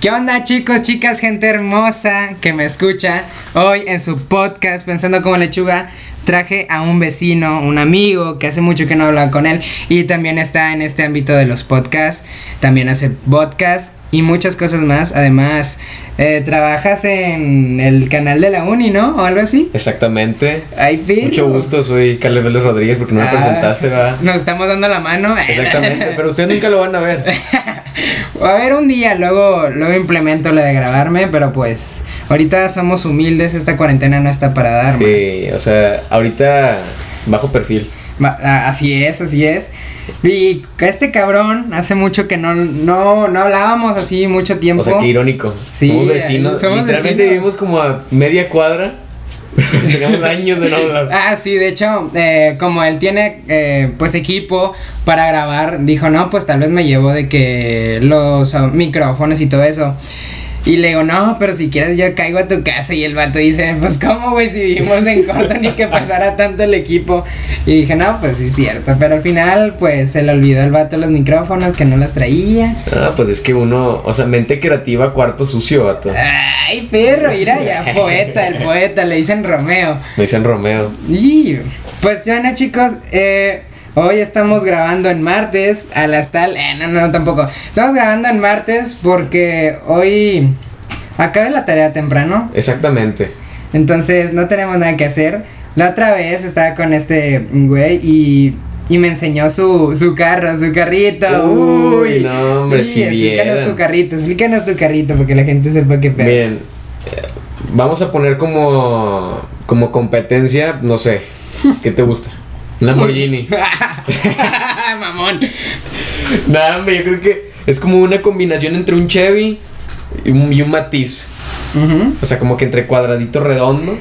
¿Qué onda chicos, chicas, gente hermosa que me escucha? Hoy en su podcast Pensando como lechuga traje a un vecino, un amigo que hace mucho que no hablaba con él y también está en este ámbito de los podcasts, también hace podcast y muchas cosas más. Además, eh, trabajas en el canal de la Uni, ¿no? O algo así. Exactamente. Ay, pero... Mucho gusto, soy Carlos Vélez Rodríguez porque no me Ah, presentaste, ¿verdad? Nos estamos dando la mano. Exactamente, pero ustedes nunca lo van a ver. A ver, un día luego, luego implemento lo de grabarme, pero pues ahorita somos humildes, esta cuarentena no está para dar Sí, o sea, ahorita bajo perfil. Así es, así es. Y este cabrón, hace mucho que no, no, no hablábamos así mucho tiempo. O sea, qué irónico. Sí, somos vecinos. somos Literalmente vecinos. vivimos como a media cuadra. Teníamos años de no hablar. Ah, sí, de hecho, eh, como él tiene eh, pues equipo para grabar, dijo, no, pues tal vez me llevo de que los micrófonos y todo eso. Y le digo, no, pero si quieres yo caigo a tu casa y el vato dice, pues cómo, güey, si vivimos en corto ni que pasara tanto el equipo. Y dije, no, pues sí es cierto, pero al final pues se le olvidó el vato los micrófonos que no los traía. Ah, pues es que uno, o sea, mente creativa, cuarto sucio, vato. Ay, perro, mira ya, poeta, el poeta, le dicen Romeo. Me dicen Romeo. Y pues bueno chicos, eh, hoy estamos grabando en martes a las tal... Eh, no, no, tampoco. Estamos grabando en martes porque hoy acabé la tarea temprano. Exactamente. Entonces no tenemos nada que hacer. La otra vez estaba con este güey y... Y me enseñó su, su carro, su carrito. Uy, no, hombre, Sí, si explícanos vieran. tu carrito, explícanos tu carrito porque la gente sepa qué pedo. Miren, eh, vamos a poner como, como competencia, no sé, ¿qué te gusta? Lamborghini. Mamón. Nada, hombre, yo creo que es como una combinación entre un Chevy y un, y un Matiz. O sea, como que entre cuadradito redondo.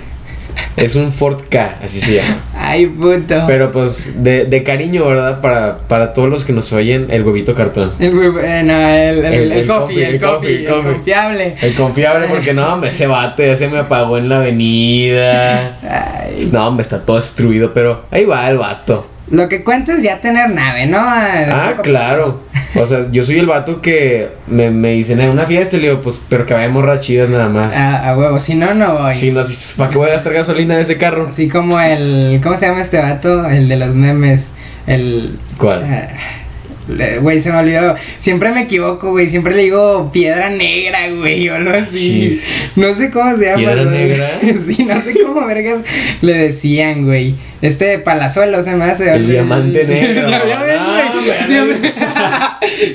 Es un Ford K, así se llama. Ay, puto. Pero pues de, de cariño, ¿verdad? Para, para todos los que nos oyen, el huevito cartón. El, eh, no, el, el, El- el, el coffee, coffee, el el coffee, coffee, el coffee. confiable. El confiable, porque no, hombre, ese vato ya se me apagó en la avenida. Ay, No, hombre, está todo destruido, pero ahí va el vato. Lo que cuenta es ya tener nave, ¿no? Ah, claro. O sea, yo soy el vato que me, me dicen en una fiesta y le digo, pues, pero que vayamos rachidas nada más. Ah, a huevo, si no, no voy. Si no, si- ¿para qué voy a gastar gasolina de ese carro? Así como el. ¿Cómo se llama este vato? El de los memes. El. ¿Cuál? ah, Güey, se me olvidó. Siempre me equivoco, güey. Siempre le digo piedra negra, güey. O algo así. No sé cómo se llama. ¿Piedra negra? sí, no sé cómo vergas le decían, güey. Este palazuelo se me hace. El diamante negro. No, me,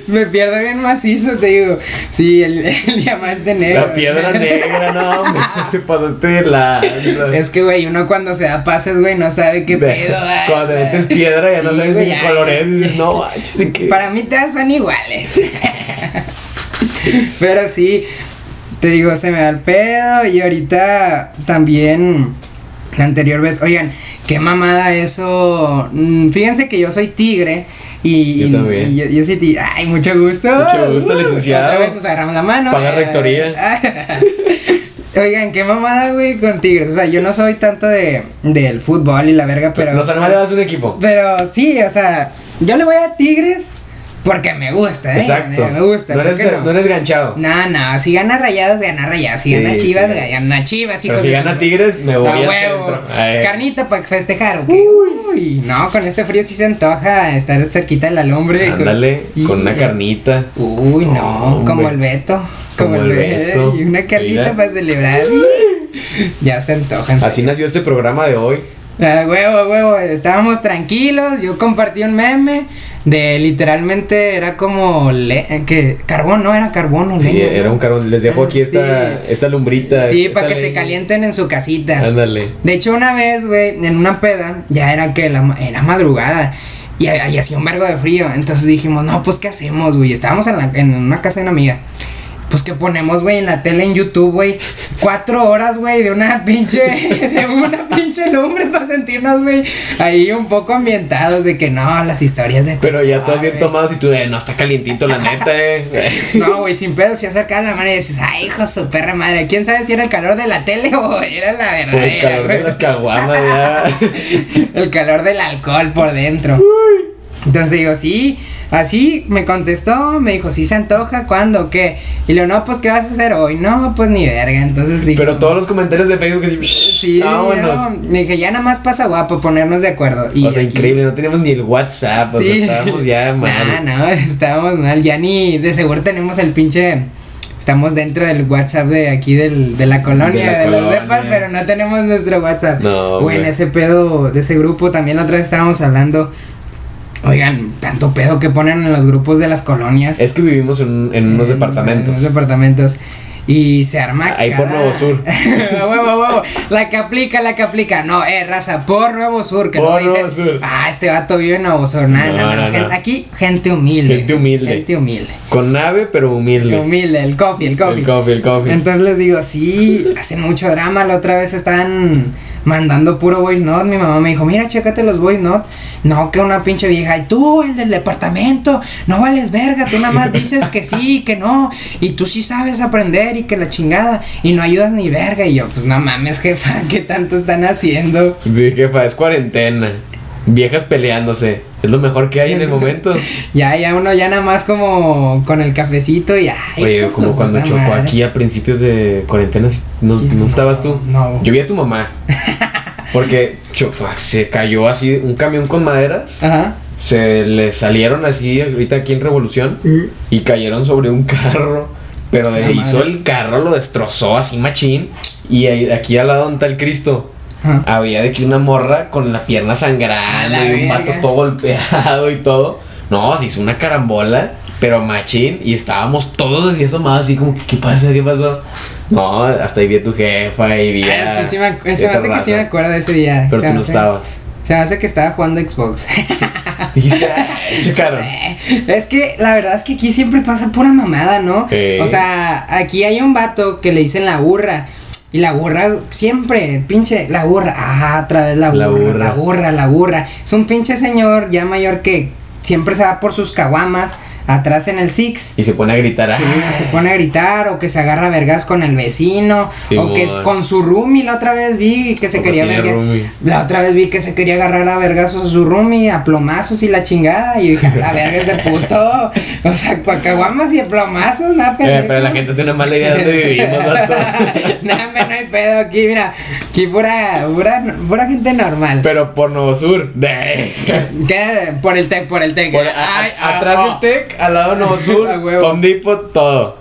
me pierdo bien macizo, te digo. Sí, el, el diamante negro. La piedra negra, no, hombre, se pasó este la... Es que, güey, uno cuando se da pases, güey, no sabe qué pedo. Cuando te metes piedra ya no sabes de qué color es, dices, no. Para mí todas son iguales. Pero sí, te digo, se me da el pedo. Y ahorita también, la anterior vez, oigan, qué mamada eso. Mm, Fíjense que yo soy tigre. Y, Yo y- también. y yo, yo soy tigre. Ay, mucho gusto. Mucho gusto, Uh, licenciado. Otra vez nos agarramos la mano. Paga rectoría. Oigan, qué mamada, güey, con tigres. O sea, yo no soy tanto de del fútbol y la verga, pero. No, no le das un equipo. Pero sí, o sea, yo le voy a Tigres porque me gusta, ¿eh? Exacto. Me, gusta. No ¿por eres, no? no eres ganchado. No, no, si gana Rayadas, gana Rayadas. Si Sí, gana Chivas, sí. gana Chivas, Pero si gana Tigres, me voy A huevo. Carnita para festejar, ¿ok? Uy, no, con este frío sí se antoja estar cerquita de la lumbre. Ándale, con una carnita. Uy, no, Hombre. como el Beto. Como, Como el Beto. Y una carnita Mira. para celebrar. Ya se antojan. Así nació este programa de hoy. Huevo, huevo, estábamos tranquilos, yo compartí un meme de literalmente era como le, que carbón, no era carbón o Sí, leña, era ¿no? un carbón. Les dejo aquí esta, Sí. esta lumbrita. Sí, esta para que se calienten en su casita. Ándale. De hecho, una vez, güey, en una peda, ya era que la, era madrugada. Y, y hacía un vergo de frío. Entonces dijimos, no, pues, ¿qué hacemos, güey? Estábamos en, la- en una casa de una amiga. Pues que ponemos, güey, en la tele en YouTube, güey. Cuatro horas, güey, de una pinche. De una pinche lumbre para sentirnos, güey. Ahí un poco ambientados de que no, las historias de. Pero ya Ah, bien tomados y tú, eh, no está calientito, la neta, eh. No, güey, sin pedo, si acercas la mano y dices, ay, hijo su perra madre. ¿Quién sabe si era el calor de la tele o era la Por el calor de las caguamas, ya. el calor del alcohol por dentro. Entonces digo, sí, Así me contestó, me dijo, si se antoja, ¿cuándo? ¿Qué? Y le no, pues, ¿qué vas a hacer hoy? No, pues ni verga, entonces sí. Pero todos los comentarios de Facebook así, Sí, vámonos. no, me dije, ya nada más pasa guapo, ponernos de acuerdo. Y o sea, aquí- increíble, no teníamos ni el WhatsApp, o sea, Sí. estábamos ya mal. No, no, estábamos mal, ya ni, de seguro tenemos el pinche... Estamos dentro del WhatsApp de aquí del, de la colonia, De de, la los colonia. depas, pero no tenemos nuestro WhatsApp. No, O en ese pedo de ese grupo también la otra vez estábamos hablando. Oigan, tanto pedo que ponen en los grupos de las colonias. Es que vivimos en, en unos En- departamentos. En unos departamentos. Y se arma. Ahí por Nuevo Sur. A huevo, a huevo. La que aplica, la que aplica. No, eh, raza, por Nuevo Sur. Que Por luego dicen, Nuevo Sur. ah, este vato vive en Nuevo Sur. Nah, No, no, no, no, no. Aquí, gente humilde. Gente humilde. Gente humilde. Con nave, pero humilde. Humilde, el coffee, el coffee. El coffee, el coffee. Entonces les digo, sí, hacen mucho drama. La otra vez estaban mandando puro voice note. Mi mamá me dijo, mira, chécate los voice note. No, que una pinche vieja. Y tú, el del departamento, no vales verga. Tú nada más dices que sí, que no. Y tú sí sabes aprender y que la chingada. Y no ayudas ni verga. Y yo, pues no mames, jefa, ¿qué tanto están haciendo? Dije, jefa, es cuarentena. Viejas peleándose. Es lo mejor que hay en el momento. Ya, ya uno ya nada más como con el cafecito y ay, Oye, como cuando chocó madre. aquí a principios de cuarentena, ¿no, Sí, no estabas tú? no. Yo vi a tu mamá. Porque chofá, se cayó así un camión con maderas. Ajá. Se le salieron así ahorita aquí en Revolución y cayeron sobre un carro. Pero de- hizo el carro, lo destrozó así machín. Y ahí- aquí al lado está el Cristo. Ajá. Había de que una morra con la pierna sangrando A la y un vato todo golpeado y todo. No, se hizo una carambola, pero machín. Y estábamos todos así asomados, así como, ¿qué pasa? ¿Qué pasó? No, hasta ahí vi a tu jefa y vi a. Ah, sí, sí me, a se me hace que sí me acuerdo de ese día. Pero se tú no hace- estabas. Se me hace que estaba jugando Xbox. Dijiste, "Ay, checaron. es que la verdad es que aquí siempre pasa pura mamada, ¿no? Sí. O sea, aquí hay un vato que le dicen la burra. Y la burra, siempre, pinche, la burra. Ah, otra vez la burra, La la burra. burra, la burra. Es un pinche señor ya mayor que siempre se va por sus caguamas atrás en el Six. Y se pone a gritar, Sí, se pone a gritar o que se agarra vergas con el vecino Sí, o que es con su roomie la otra vez vi que se Como quería verga- la otra vez vi que se quería agarrar a vergazos a su roomie a plomazos y la chingada y dije "A la verga es de puto o sea cuacaguamas y a plomazos nada Eh, pero la gente tiene una mala idea de dónde vivimos, nada no hay pedo aquí mira aquí pura pura pura gente normal Pero por Nuevo Sur. ¿Qué? por el tec por el tec Por- a- Ay, a- ah, atrás oh. del Tec, al lado Nuevo Sur. Home Depot, todo.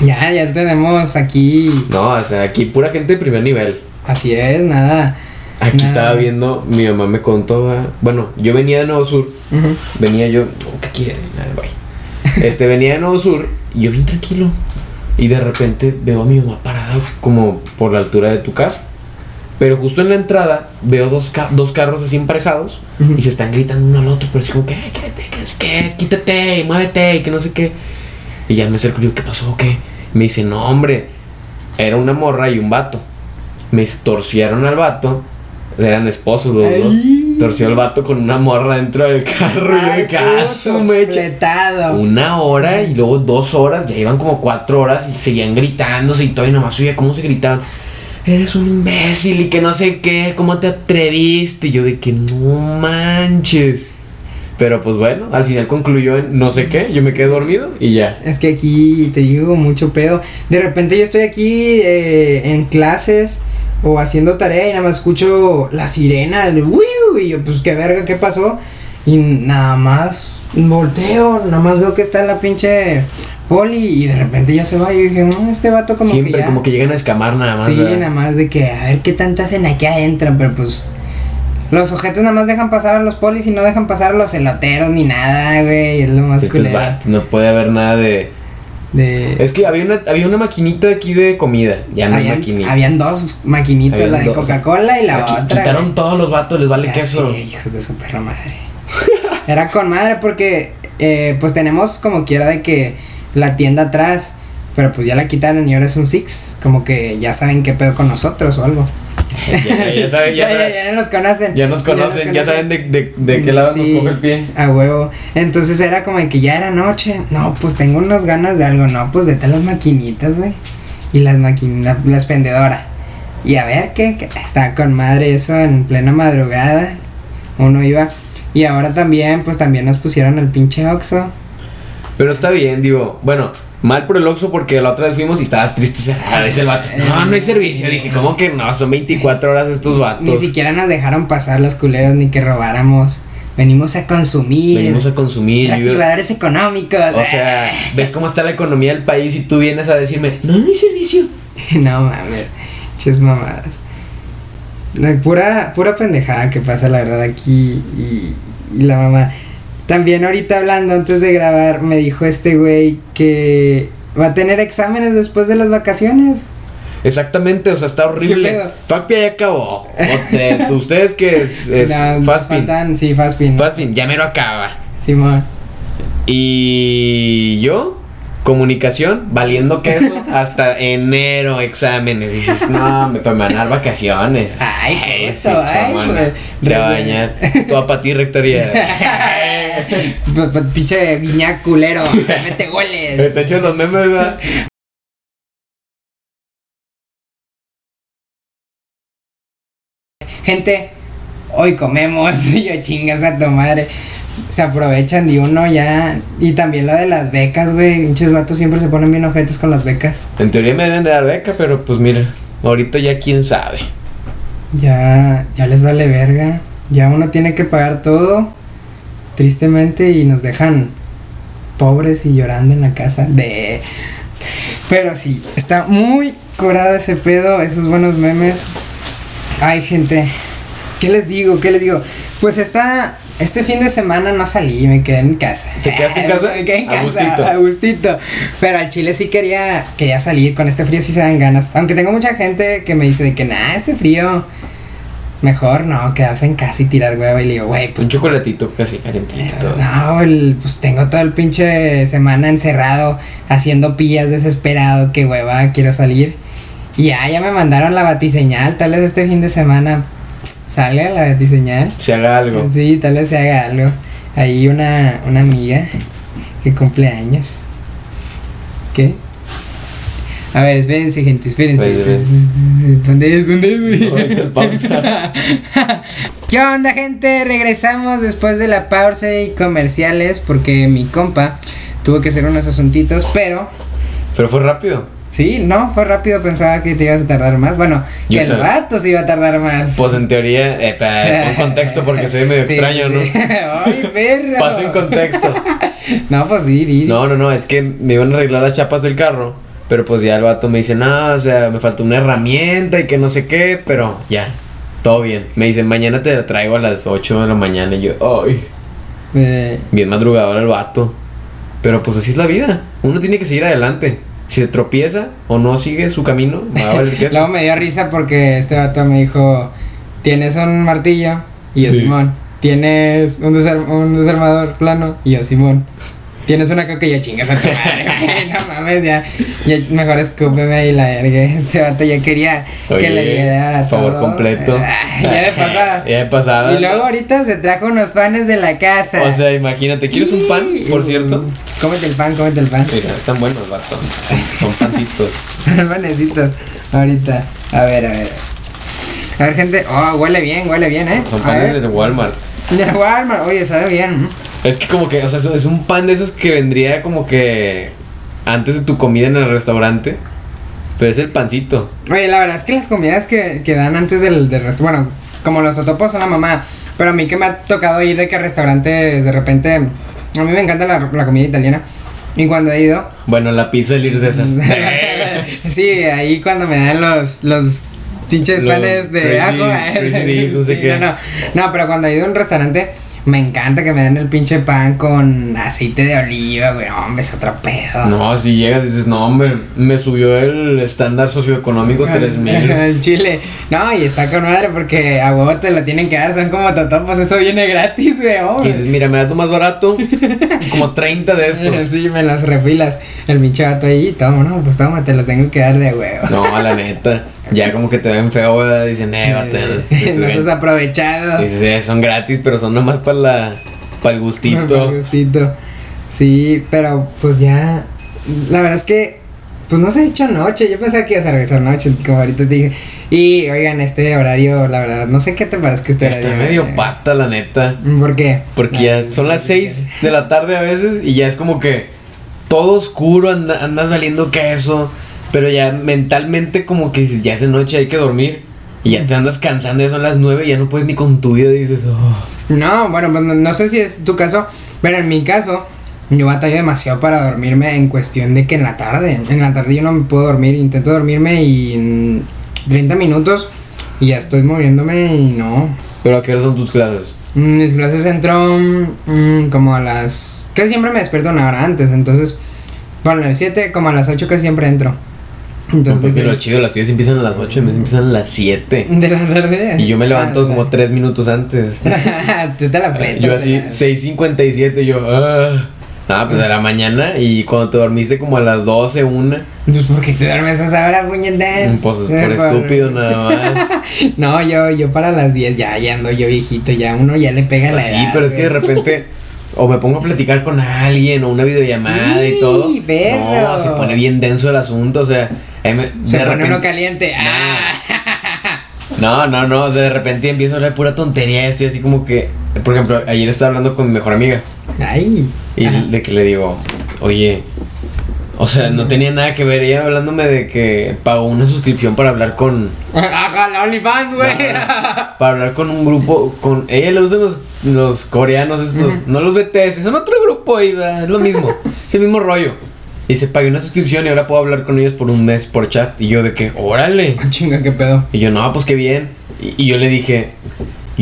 ya ya tenemos aquí No, o sea, aquí pura gente de primer nivel. así es nada Aquí nada. estaba viendo, mi mamá me contó, ah, bueno, yo venía de Nuevo Sur, venía yo, ¿qué quieren? Nada, bye. Este, venía de Nuevo Sur y yo bien tranquilo. Y de repente veo a mi mamá parada como por la altura de tu casa. Pero justo en la entrada veo dos, ca- dos carros así emparejados y se están gritando uno al otro, pero así como que, "Ay, quítate, que quítate, y muévete, y que no sé qué. Y ya me acerco y digo, ¿qué pasó? ¿Qué? Me dice, no, hombre, era una morra y un vato. Me torcieron al vato, eran esposos los dos. Ay. Torció al vato con una morra dentro del carro y yo de que, "Ah, su mecha". Fletado. Una hora y luego dos horas, ya iban como cuatro horas y seguían gritándose y todo, y nomás oía cómo se gritaban. Eres un imbécil y que no sé qué, ¿cómo te atreviste? Y yo de que no manches. Pero pues bueno, al final concluyó en no sé qué, yo me quedé dormido y ya. Es que aquí te digo mucho pedo. De repente yo estoy aquí eh, en clases o haciendo tarea y nada más escucho la sirena, el wiu, y yo pues qué verga, ¿qué pasó? Y nada más volteo, nada más veo que está la pinche poli y de repente ya se va y yo dije, no, este vato como Siempre que ya... como que llegan a escamar nada más. Sí, ¿verdad? nada más de que a ver qué tanto hacen aquí adentro, pero pues los ojetes nada más dejan pasar a los polis y no dejan pasar a los eloteros ni nada, güey, es lo más culero. vatos, no puede haber nada de... De... Es que había una, había una maquinita aquí de comida, ya no hay habían, maquinita. habían dos maquinitas, Habían la de. Coca-Cola y la Aquí otra. Quitaron güey. todos los vatos, les vale Ya queso. sé, hijos de su perra madre. Era con madre porque eh, pues tenemos como quiera de que la tienda atrás, pero pues ya la quitaron y ahora es un Six, como que ya saben qué pedo con nosotros o algo. ya, ya saben, ya, ya, saben- ya nos conocen. ya nos conocen, ya saben de, de, de qué lado Sí, nos coge el pie. A huevo. Entonces era como de que ya era noche. No, pues tengo unas ganas de algo. No, pues vete a las maquinitas, güey. Y las maquinitas, la expendedora. Y a ver qué, qué- está con madre eso en plena madrugada. Uno iba. Y ahora también, pues también nos pusieron el pinche Oxxo. Pero está bien, digo, bueno, mal por el Oxxo porque la otra vez fuimos y estaba triste cerrada. El vato, no, no hay servicio. Dije, ¿cómo que no? Son 24 horas estos vatos. Ni siquiera nos dejaron pasar los culeros ni que robáramos. Venimos a consumir. Venimos a consumir. Activadores económicos. O sea, ves cómo está la economía del país y tú vienes a decirme, no, no hay servicio. no mames. Ches mamadas. La pura, pura pendejada que pasa, la verdad, aquí. Y, y la mamá. También ahorita hablando, antes de grabar, me dijo este güey que va a tener exámenes después de las vacaciones. Exactamente, o sea, está horrible. Facpia ya acabó. Te- ustedes que es, es No, Fastpin. faltan- Sí, Fastpin. Fastpin, ya mero acaba. Simón. Y yo, comunicación, valiendo queso, hasta enero exámenes. Dices, no, me para mandar vacaciones. Ay, sí, ay. Se va a bañar. Todo para ti, rectoría. Pinche guiñac culero. Mete goles. Está los memes, ¿verdad? Gente, hoy comemos. Y yo chingas a tu madre. Se aprovechan de uno ya. Y también lo de las becas, güey. Pinches vatos siempre se ponen bien ojetes con las becas. En teoría me deben de dar beca, pero pues mira, ahorita ya quién sabe. Ya, ya les vale verga. Ya uno tiene que pagar todo. Tristemente. Y nos dejan pobres y llorando en la casa. De. Pero sí, está muy curado ese pedo. Esos buenos memes. Ay, gente. ¿Qué les digo? ¿Qué les digo? Pues esta. Este fin de semana no salí, me quedé en casa. ¿Te quedaste en casa? Me quedé en A casa, a gustito. Pero al chile sí quería, quería salir, con este frío sí se dan ganas. Aunque tengo mucha gente que me dice de que, nah, este frío, mejor no, quedarse en casa y tirar hueva. Y le digo, güey, pues Un chocolatito casi calentito. no, el, pues tengo todo el pinche semana encerrado haciendo pillas desesperado, que hueva, quiero salir. Y ya, ya me mandaron la batiseñal, tal vez este fin de semana salga la batiseñal. Se haga algo. Sí, tal vez se haga algo. Ahí una, una amiga que cumple años. ¿Qué? A ver, espérense, gente, espérense. ¿Dónde es? ¿Dónde es, pausa. ¿Qué onda, gente? Regresamos después de la pausa y comerciales porque mi compa tuvo que hacer unos asuntitos, pero Pero fue rápido. sí, no, fue rápido, pensaba que te ibas a tardar más. Bueno, Yo que el vato se iba a tardar más. Pues en teoría, eh, pon contexto porque soy medio Sí, extraño, sí, ¿no? Ay, perro. Paso en contexto. No, pues sí. No, no, no, es que me iban a arreglar las chapas del carro. Pero pues ya el vato me dice, no, o sea, me falta una herramienta y que no sé qué, pero ya, todo bien. Me dice, mañana te la traigo a las 8 de la mañana. Y yo, ay, Eh, bien madrugador el vato. Pero pues así es la vida. Uno tiene que seguir adelante. Si se tropieza o no sigue su camino, va a valer. Luego me dio risa porque este vato me dijo, ¿tienes un martillo? Y yo, Sí. Simón. ¿Tienes un, desar- un desarmador plano? Y yo, Simón. ¿Tienes una coca? Y yo, chingas a tu madre, no mames, ya, ya mejor escúpeme ahí la verga. Este vato ya quería que le diera favor todo. completo. Ay, ya de pasada. ya de pasada. Y luego ahorita se trajo unos panes de la casa. O sea, imagínate, ¿quieres un pan, por cierto? Cómete el pan, cómete el pan. Mira, están buenos, vato. Son, son pancitos. Los panecitos. Ahorita. A ver, a ver. A ver, gente. Oh, huele bien, huele bien, ¿eh? Son panes ver. de Walmart. De Walmart. Oye, sabe bien. Es que como que, o sea, es- un pan de esos que vendría como que antes de tu comida en el restaurante. Pero es el pancito. Oye, la verdad es que las comidas que, que dan antes del, del restaurante. Bueno, como los otopos son la mamá. Pero a mí que me ha tocado ir de que a restaurantes de repente. A mí me encanta la, la comida italiana. Y cuando he ido. Bueno, la pizza Irse César. sí, ahí cuando me dan los. los pinches panes de crazy- ajo. crazy no sé Sí, qué. No, no. No, pero cuando he ido a un restaurante. Me encanta que me den el pinche pan con aceite de oliva, güey. Hombre, es otro pedo. No, si llegas y dices, no, hombre, me subió el estándar socioeconómico 3000. En Chile. No, y está con madre porque a huevo te la tienen que dar. Son como totopos. Eso viene gratis, güey. Y hombre. dices, mira, me das lo más barato. Como 30 de estos. Sí, me las refilas. El pinche vato ahí, toma, no, pues toma, te los tengo que dar de huevo. No, la neta. Ya como que te ven feo, ¿verdad? Dicen, eh, vato, Eh, no seas aprovechado. Dices, eh, son gratis, pero son nomás para la. Para el gustito. gustito. Sí, pero pues ya. La verdad es que. pues no se ha hecho noche. Yo pensaba que ibas a regresar noche, como ahorita te dije. Y oigan, este horario, la verdad, no sé qué te parece que este Está horario. medio eh, pata, la neta. ¿Por qué? Porque ya son las 6 de la tarde a veces y ya es como que todo oscuro, anda- andas valiendo queso. Pero ya mentalmente como que dices, ya es de noche, hay que dormir. Y ya te andas cansando, ya son las 9 y ya no puedes ni con tu vida. Dices, "Oh". No, bueno, pues no, no sé si es tu caso, pero en mi caso, yo batallo demasiado para dormirme en cuestión de que en la tarde, en la tarde yo no me puedo dormir, intento dormirme y en 30 minutos y ya estoy moviéndome y no. Pero ¿a qué hora son tus clases? Mm, Mis clases entro mm, como a las... Casi siempre me despierto una hora antes, entonces... Bueno, a las 7, como a las 8 casi siempre entro. Entonces... Porque de- lo chido, las tuyas empiezan a las 8 y me empiezan a las 7. de la tarde. Y yo me levanto Ah, como 3 minutos antes. Tú te la fletas, Yo así, ¿verdad? 6.57, yo, ah. Ah, pues a la mañana y cuando te dormiste como a las 12, una. Pues porque te duermes a esa hora, puñeta. Pues por estúpido nada más. No, yo, yo para las 10 ya, ya ando yo viejito, ya uno ya le pega la Pues sí, edad, pero es que de repente o me pongo a platicar con alguien o una videollamada y ¡Ih, todo. perro! No, se pone bien denso el asunto, o sea, me- Se de pone repente- uno caliente. Ah. No, no, no, de repente empiezo a hablar pura tontería, estoy así como que, por ejemplo, ayer estaba hablando con mi mejor amiga Ay. y Ajá. de que le digo, "Oye, o sea, no tenía nada que ver ella hablándome de que pagó una suscripción para hablar con Ajá, la OnlyFans, güey. para hablar con un grupo con ella le gustan los, los coreanos estos no los BTS son otro grupo y es lo mismo. Es el mismo rollo. Y se pagué una suscripción y ahora puedo hablar con ellos por un mes por chat. Y yo de que órale Chinga, qué pedo. y yo no pues qué bien y, y yo le dije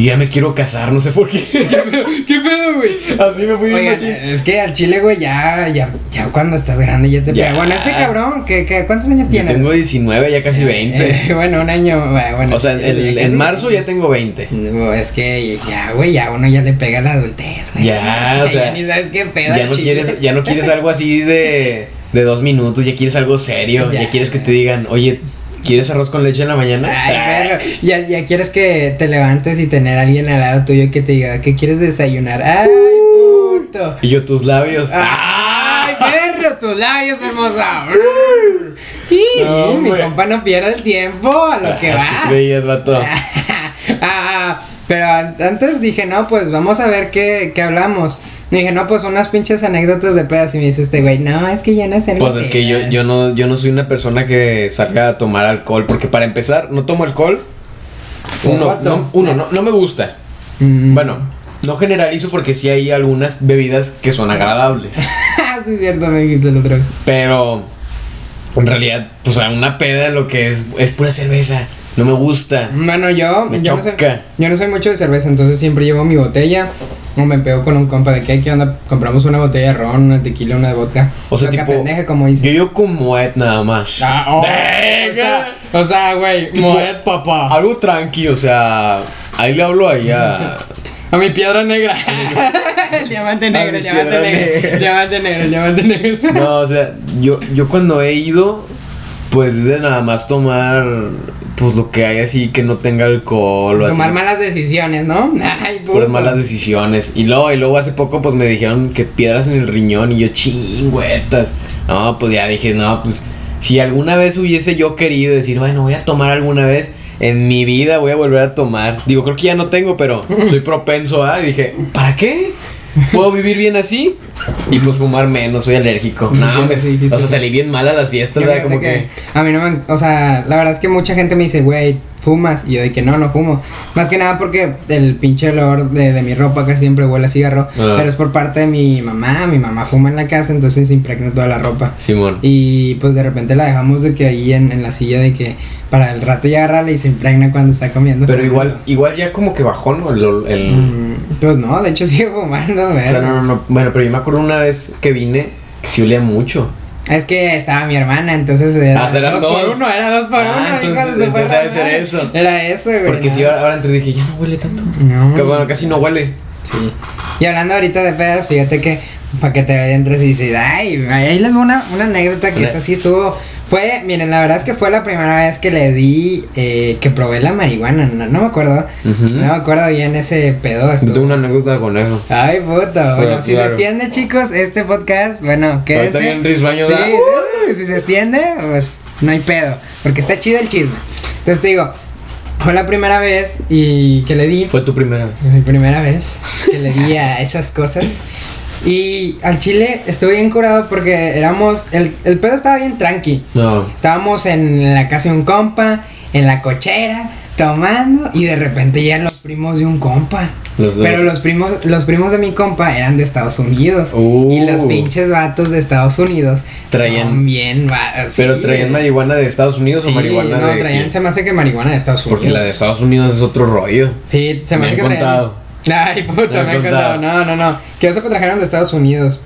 ya me quiero casar no sé por qué ¿Qué pedo, güey? así me fui Oigan, es que al chile, güey, ya, ya, ya cuando estás grande ya te Ya. pega. Bueno, este cabrón, ¿qué, qué, ¿cuántos años yo tienes? tengo 19 ya casi 20 Eh, bueno, un año, bueno. o sea el- ya en marzo ya tengo 20 No, es que ya, güey, ya uno ya le pega la adultez, güey. Ya, o sea, ni sabes qué pedo. ya no chile. quieres ya no quieres algo así de de dos minutos ya quieres algo serio ya, Ya. quieres que te digan oye quieres arroz con leche en la mañana Ay, Ah, perro. Ya, ya quieres que te levantes y tener a alguien al lado tuyo que te diga, ¿qué quieres desayunar? Ay, puto. y yo tus labios Ay, perro, tus labios, hermosa. Y No, mi hombre. compa no pierde el tiempo a lo que Ah, va. es creías, vato. Ah, pero an- antes dije, no, pues vamos a ver qué, qué hablamos. Y dije, no, pues unas pinches anécdotas de pedas. Y me dice este güey, no, es que ya no sé Pues es que yo, yo no, yo no soy una persona que salga a tomar alcohol, porque para empezar, no tomo alcohol. Uno, no, uno no, no me gusta. Mm. Bueno, no generalizo porque sí hay algunas bebidas que son agradables. sí, cierto, me dijiste vez. Pero en realidad, pues a una peda lo que es es pura cerveza. No me gusta. Bueno, yo, Me yo, no soy, yo no soy mucho de cerveza, entonces siempre llevo mi botella. O me pego con un compa de que, ¿qué onda? Compramos una botella de ron, una tequila, una de vodka. O sea, tipo. pendeja, como dice. Yo yo con Moet nada más. Ah, oh, o Venga. sea, o sea, güey, Tipo, Moet, papá. Algo tranqui, o sea. Ahí le hablo ahí a. A mi piedra negra. el diamante negro, el diamante negro. negra. Diamante negro, el diamante negro. No, o sea, yo, yo cuando he ido, pues es de nada más tomar, pues lo que hay así que no tenga alcohol o así. Tomar malas decisiones, ¿no? Ay. Puras malas decisiones. Y luego, y luego hace poco, pues me dijeron que piedras en el riñón y yo chingüetas. No, pues ya dije, no, pues si alguna vez hubiese yo querido decir, bueno, voy a tomar alguna vez. En mi vida voy a volver a tomar. Digo, creo que ya no tengo, pero soy propenso a. Y dije, ¿para qué? ¿Puedo vivir bien así? Y pues fumar menos, soy alérgico. No, Sí, me- sí, o sea, salí bien mal a las fiestas, Que ¿sabes? fíjate Como que. A mí no me. O sea, la verdad es que mucha gente me dice, güey, fumas. Y yo de que no, no fumo. Más que nada porque el pinche olor de, de mi ropa casi siempre huele a cigarro. Ah. Pero es por parte de mi mamá. Mi mamá fuma en la casa, entonces se impregna toda la ropa. Simón. Y pues de repente la dejamos de que ahí en, en la silla de que para el rato ya agarrarla y se impregna cuando está comiendo. Pero igual, igual ya como que bajó, ¿no? El. el- Mm, Pues no, de hecho sigue fumando, o sea, no, no, no. Bueno, pero yo me acuerdo una vez que vine que sí olía mucho. Es que estaba mi hermana, entonces era Ah, eran dos, por dos. uno, era dos por Ah, uno. entonces- entonces debe ser eso. Era eso, güey. Porque no. si ahora, ahora entré dije, ya no huele tanto. No. Que bueno, casi no huele. Sí. Y hablando ahorita de pedas, fíjate que para que te entres y dices, ay, ahí les voy una, una anécdota que esta sí estuvo. Fue, miren, la verdad es que fue la primera vez que le di, eh, que probé la marihuana, no, no me acuerdo. No me acuerdo bien ese pedo. Tengo una anécdota con eso. Ay, puto. Bueno, si se extiende, chicos, este podcast, bueno, quédense. bien Sí, si se extiende, pues no hay pedo. Porque está chido el chisme. Entonces te digo, fue la primera vez y que le di. Fue tu primera vez. Mi primera vez que le di a esas cosas. Y al chile estuve bien curado porque éramos. El, el pedo estaba bien tranqui. No. Estábamos en la casa de un compa, en la cochera, tomando, y de repente llegan los primos de un compa. Los. Pero los primos, los primos de mi compa eran de Estados Unidos. Uh. Y los pinches vatos de Estados Unidos Traían- son bien Pero traían marihuana de Estados Unidos o Sí, marihuana no, de. traían, aquí? se me hace que marihuana de Estados Unidos. Porque la de Estados Unidos es otro rollo. Sí, se me, Me hace que traían. Ay, puta, Me me contado. contado. No, no, no. Que eso que trajeron de Estados Unidos.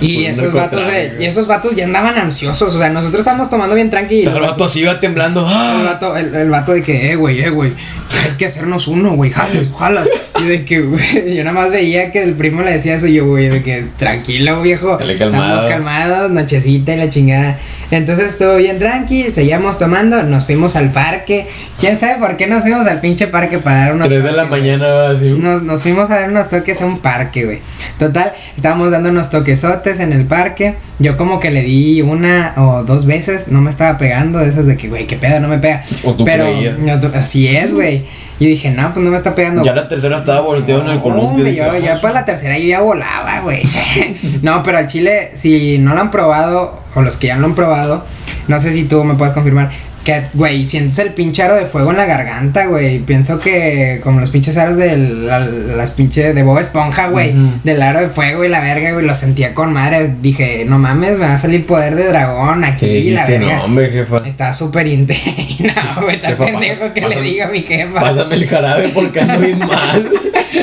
Y esos vatos narcotráfico. y esos vatos ya andaban ansiosos. O sea, nosotros estábamos tomando bien tranquilo. El vato así iba temblando. El ¡Ah! vato, el, el vato de que, eh, güey, eh, güey, hay que hacernos uno, güey, jalas, jalas. Y de que, güey, yo nada más veía que el primo le decía eso, y yo, güey, de que, tranquilo, viejo. Estamos calmados, nochecita y la chingada. Entonces estuvo bien tranqui, seguíamos tomando, nos fuimos al parque. ¿Quién sabe por qué nos fuimos al pinche parque para dar unos Tres de la toques, mañana así. Nos, nos fuimos a dar unos toques a un parque, güey. Total, estábamos dando unos toquesotes en el parque. Yo como que le di una o dos veces, no me estaba pegando, de esas de que, güey, qué pedo, no me pega. O tú Pero tu- así es, güey. Yo dije, no, pues no me está pegando. Ya la tercera estaba volteado en el columpio. Hombre, yo, "Ah, ya para la tercera yo ya volaba, güey. no, pero al chile, si no lo han probado, o los que ya lo han probado, no sé si tú me puedes confirmar, que, güey, sientes el pinche aro de fuego en la garganta, güey. Pienso que como los pinches aros de la- las pinches de Bob Esponja, güey. Del aro de fuego y la verga, güey. Lo sentía con madre. Dije, no mames, me va a salir poder de dragón aquí, ¿Qué la verga. No, hombre, jefa. Está súper intenso. no, güey, está pendejo que le pásame- diga a mi jefa. Pásame el jarabe porque ando bien mal.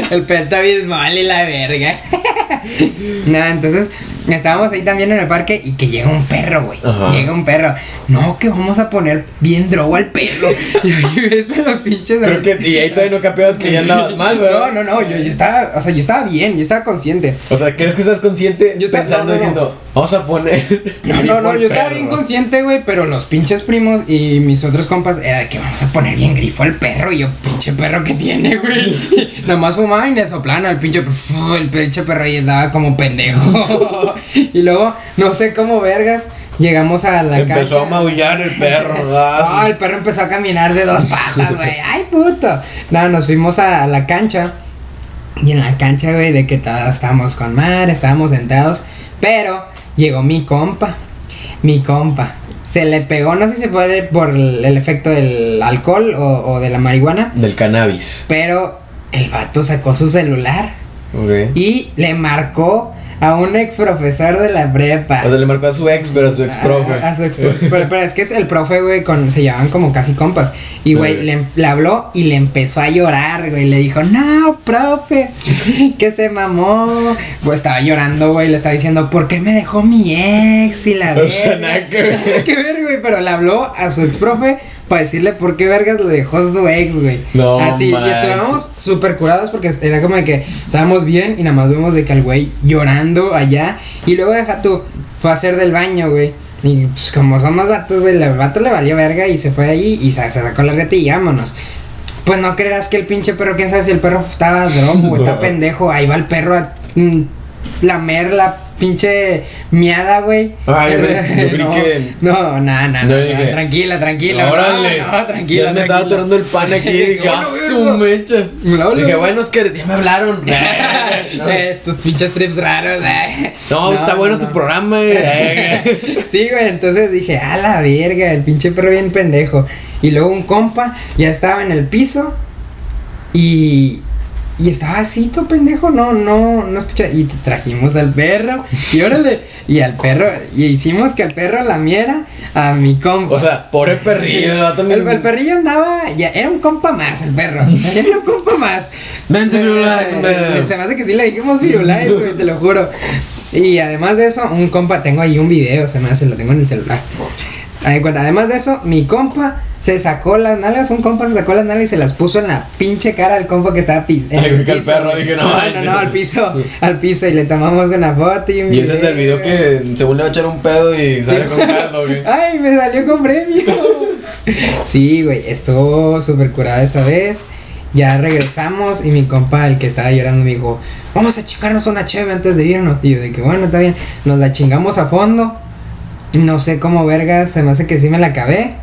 El pento abismal y la verga. no, entonces estábamos ahí también en el parque y que llega un perro, güey. Ajá. Llega un perro. No, que vamos a poner bien drogo al perro. y ahí ves a los pinches. Creo que, y ahí todavía no capeabas que ya andabas mal, No, ¿verdad? no, no, yo, yo estaba, o sea, yo estaba bien, yo estaba consciente. O sea, ¿crees que estás consciente Yo estaba- pensando no, no, no. diciendo, vamos a poner. No, no, no, yo estaba perro"? bien consciente, güey, pero los pinches primos y mis otros compas era de que vamos a poner bien grifo al perro y yo, pinche perro que tiene, güey. Nomás fumaba y le soplaban al pinche, el pinche perro y andaba como pendejo. y luego, no sé cómo vergas, llegamos a la Empezó cancha. a maullar el perro, No, ¿verdad? el perro empezó a caminar de dos patas, güey. Ay, puto. No, nos fuimos a, a la cancha. Y en la cancha, güey, de que todos estábamos con mar, estábamos sentados. Pero llegó mi compa. Mi compa. Se le pegó, no sé si fue por el, el efecto del alcohol o, o de la marihuana. Del cannabis. Pero el vato sacó su celular Ok. y le marcó a un ex profesor de la prepa. O sea, le marcó a su ex, pero a su ex profe. A, a su ex profe. pero, pero es que es el profe, güey, con, se llevaban como casi compas. Y, güey, le, le habló y le empezó a llorar, güey. Le dijo, no, profe, que se mamó. Pues estaba llorando, güey. Le estaba diciendo, ¿por qué me dejó mi ex? Y la O sea, verga?" nada que ver. Nada que ver, güey. Pero le habló a su ex profe para decirle por qué vergas lo dejó su ex, güey. No Así, y estábamos súper curados porque era como de que estábamos bien y nada más vemos de que el güey llorando allá. Y luego deja tú, fue a hacer del baño, güey. Y pues como somos vatos, güey, el vato le valió verga y se fue ahí y se, se sacó la reta y vámonos. Pues no creerás que el pinche perro, quién sabe si el perro estaba drogo, güey, está pendejo. Ahí va el perro a mm, lamer la pinche miada, güey. Ay, güey, yo creí no, que- No, no, no, Yo tranquila, tranquila. Órale. No, no, tranquila. Ya me estaba atorando el pan aquí. Dije, ah, su mecha. Dije, no. bueno, es que ya me hablaron. Eh, tus pinches trips raros. eh. No, está bueno tu programa. eh. sí, güey, entonces dije, a la verga, el pinche perro bien pendejo. Y luego un compa ya estaba en el piso y. Y estaba así, todo pendejo, no, no, no escucha. Y trajimos al perro, y órale, y al perro, y hicimos que el perro lamiera a mi compa. O sea, pobre perrillo. El, me- El, el perrillo andaba, ya era un compa más el perro, era un compa más. Vente, Firulais, Eh, hombre. Se me hace que sí le dijimos Firulais, güey, te lo juro. Y además de eso, un compa, tengo ahí un video, se me hace, lo tengo en el celular. Además de eso, mi compa se sacó las nalgas, un compa se sacó las nalgas y se las puso en la pinche cara al compa que estaba en Ay, el que el piso, perro, güey. dije, no, no, ay, no, no. no, al piso, al piso y le tomamos una foto y Y ese es el video que según le va a echar un pedo y sale con Carlos, güey. Ay, me salió con premio. sí, güey, estuvo súper curada esa vez. Ya regresamos y mi compa, el que estaba llorando, me dijo, vamos a chingarnos una cheve antes de irnos. Y yo de que bueno, está bien. Nos la chingamos a fondo. No sé cómo vergas, se me hace que sí me la acabé.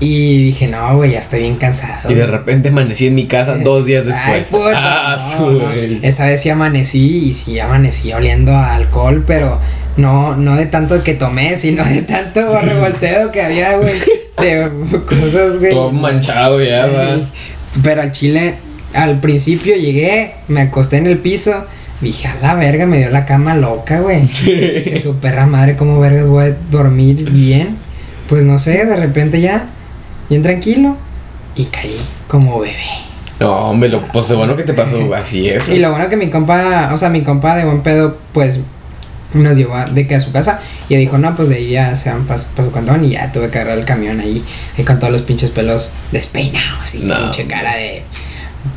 Y dije, no, güey, ya estoy bien cansado. Y de repente amanecí en mi casa dos días Ay, después. puta, ah, no, su no. güey. Esa vez sí amanecí y sí amanecí oliendo a alcohol, pero no, no de tanto que tomé, sino de tanto revolteo que había, güey. De cosas, güey. Todo manchado ya, va. Pero al chile, al principio llegué, me acosté en el piso, dije, a la verga, me dio la cama loca, güey. Que su perra madre, cómo vergas voy a dormir bien. Pues no sé, de repente ya, bien tranquilo. Y caí como bebé. No, hombre, lo, pues bueno que te pasó así eso. Y lo bueno que mi compa, o sea, mi compa de buen pedo, pues nos llevó a- de que a su casa y dijo, no, pues de ahí ya se van para su cantón y ya tuve que agarrar el camión ahí, ahí con todos los pinches pelos despeinados y No. pinche cara de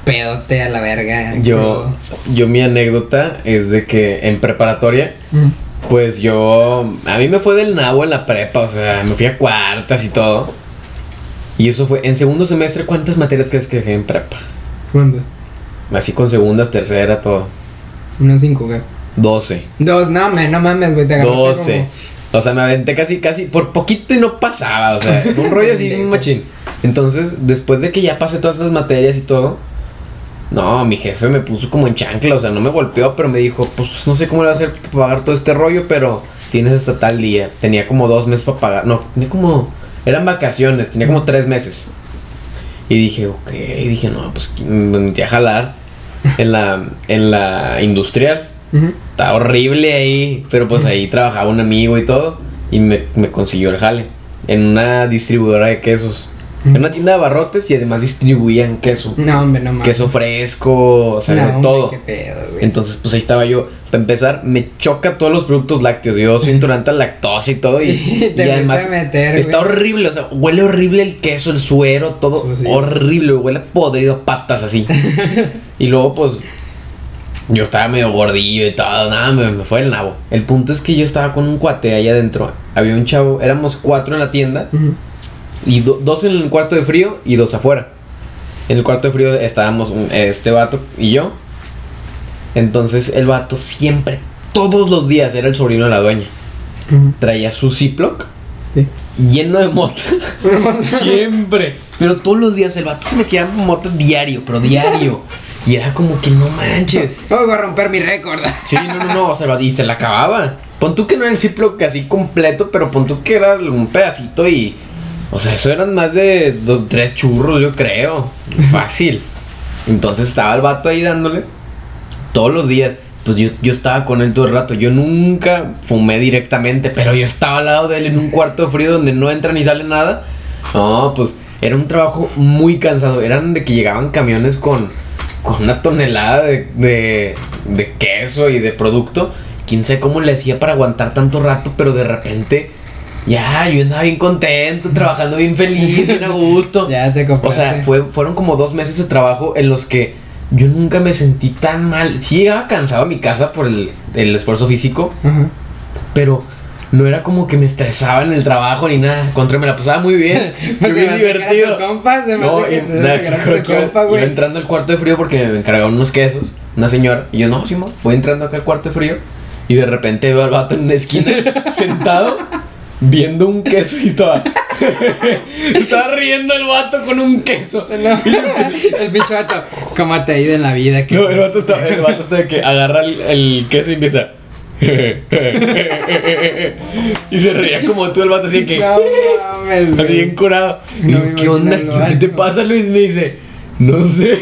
pedote a la verga. Yo, yo mi anécdota es de que en preparatoria. Mm. pues yo, a mí me fue del nabo en la prepa, o sea, me fui a cuartas y todo. Y eso fue, en segundo semestre, ¿cuántas materias crees que dejé en prepa? ¿Cuándo? Así con segundas, tercera, todo. Unos cinco, güey. 12. Dos, no, me, no mames, güey, te agarraste 12. O sea, me aventé casi, casi, por poquito y no pasaba, o sea, un rollo así, un machín. Entonces, después de que ya pasé todas esas materias y todo, no, mi jefe me puso como en chancla, o sea, no me golpeó, pero me dijo, pues no sé cómo le va a hacer para pagar todo este rollo, pero tienes hasta tal día. Tenía como dos meses para pagar, no, tenía como, eran vacaciones, tenía como tres meses. Y dije, ok, y dije, no, pues me metí a jalar en la, en la industrial. Está horrible ahí, pero pues ahí trabajaba un amigo y todo y me, me consiguió el jale en una distribuidora de quesos. En una tienda de barrotes y además distribuían queso. No, hombre, no mames. Queso fresco, o sea, no, hombre, todo. qué pedo, güey. Entonces, pues ahí estaba yo. Para empezar, me choca todos los productos lácteos. Yo soy intolerante a lactosa y todo. Y, Te y además, meter, está güey. horrible. O sea, huele horrible el queso, el suero, todo sí. horrible. Huele podrido, patas así. y luego, pues, yo estaba medio gordillo y todo. Nada, me, me fue el nabo. El punto es que yo estaba con un cuate ahí adentro. Había un chavo, éramos cuatro en la tienda. Y do- dos en el cuarto de frío y dos afuera. En el cuarto de frío estábamos un- este vato y yo. Entonces el vato siempre, todos los días, era el sobrino de la dueña. Traía su Ziploc Sí. lleno de mota. siempre. Pero todos los días el vato se metía mota diario, pero diario. Y era como que no manches. Voy a romper mi récord. Sí, no, no, no, o sea, y se la acababa. Pon tú que no era el Ziploc así completo, pero pon tú que era un pedacito y. O sea, eso eran más de dos, tres churros, yo creo. Fácil. Entonces estaba el vato ahí dándole todos los días. Pues yo, yo estaba con él todo el rato. Yo nunca fumé directamente, pero yo estaba al lado de él en un cuarto frío donde no entra ni sale nada. No, pues era un trabajo muy cansado. Eran de que llegaban camiones con, con una tonelada de, de, de queso y de producto. Quién sabe cómo le hacía para aguantar tanto rato, pero de repente, ya, yo andaba bien contento, trabajando bien feliz, bien a gusto. Ya te O compraste. sea, fue, fueron como dos meses de trabajo en los que yo nunca me sentí tan mal. Sí llegaba cansado a mi casa por el, el esfuerzo físico, Ajá. pero no era como que me estresaba en el trabajo ni nada. Al contrario, me la pasaba muy bien. Pues bien divertido. tu compa, se me No, que y- te- nada, que era creo tu que iba- compa, iba güey. entrando al cuarto de frío porque me encargaron unos quesos, una señora. Y yo, no, sí, mo, voy entrando acá al cuarto de frío. Y de repente veo al vato en una esquina, sentado, viendo un queso y estaba. estaba riendo el vato con un queso. No, el pinche vato. ¿Cómo te ha ido en la vida? Que No, el vato está, el vato está de que agarra el, el queso y empieza. y se reía como tú, el vato así de que. No mames, Así bien curado. No ¿Qué onda? ¿Qué te pasa, Luis? Me dice, no sé.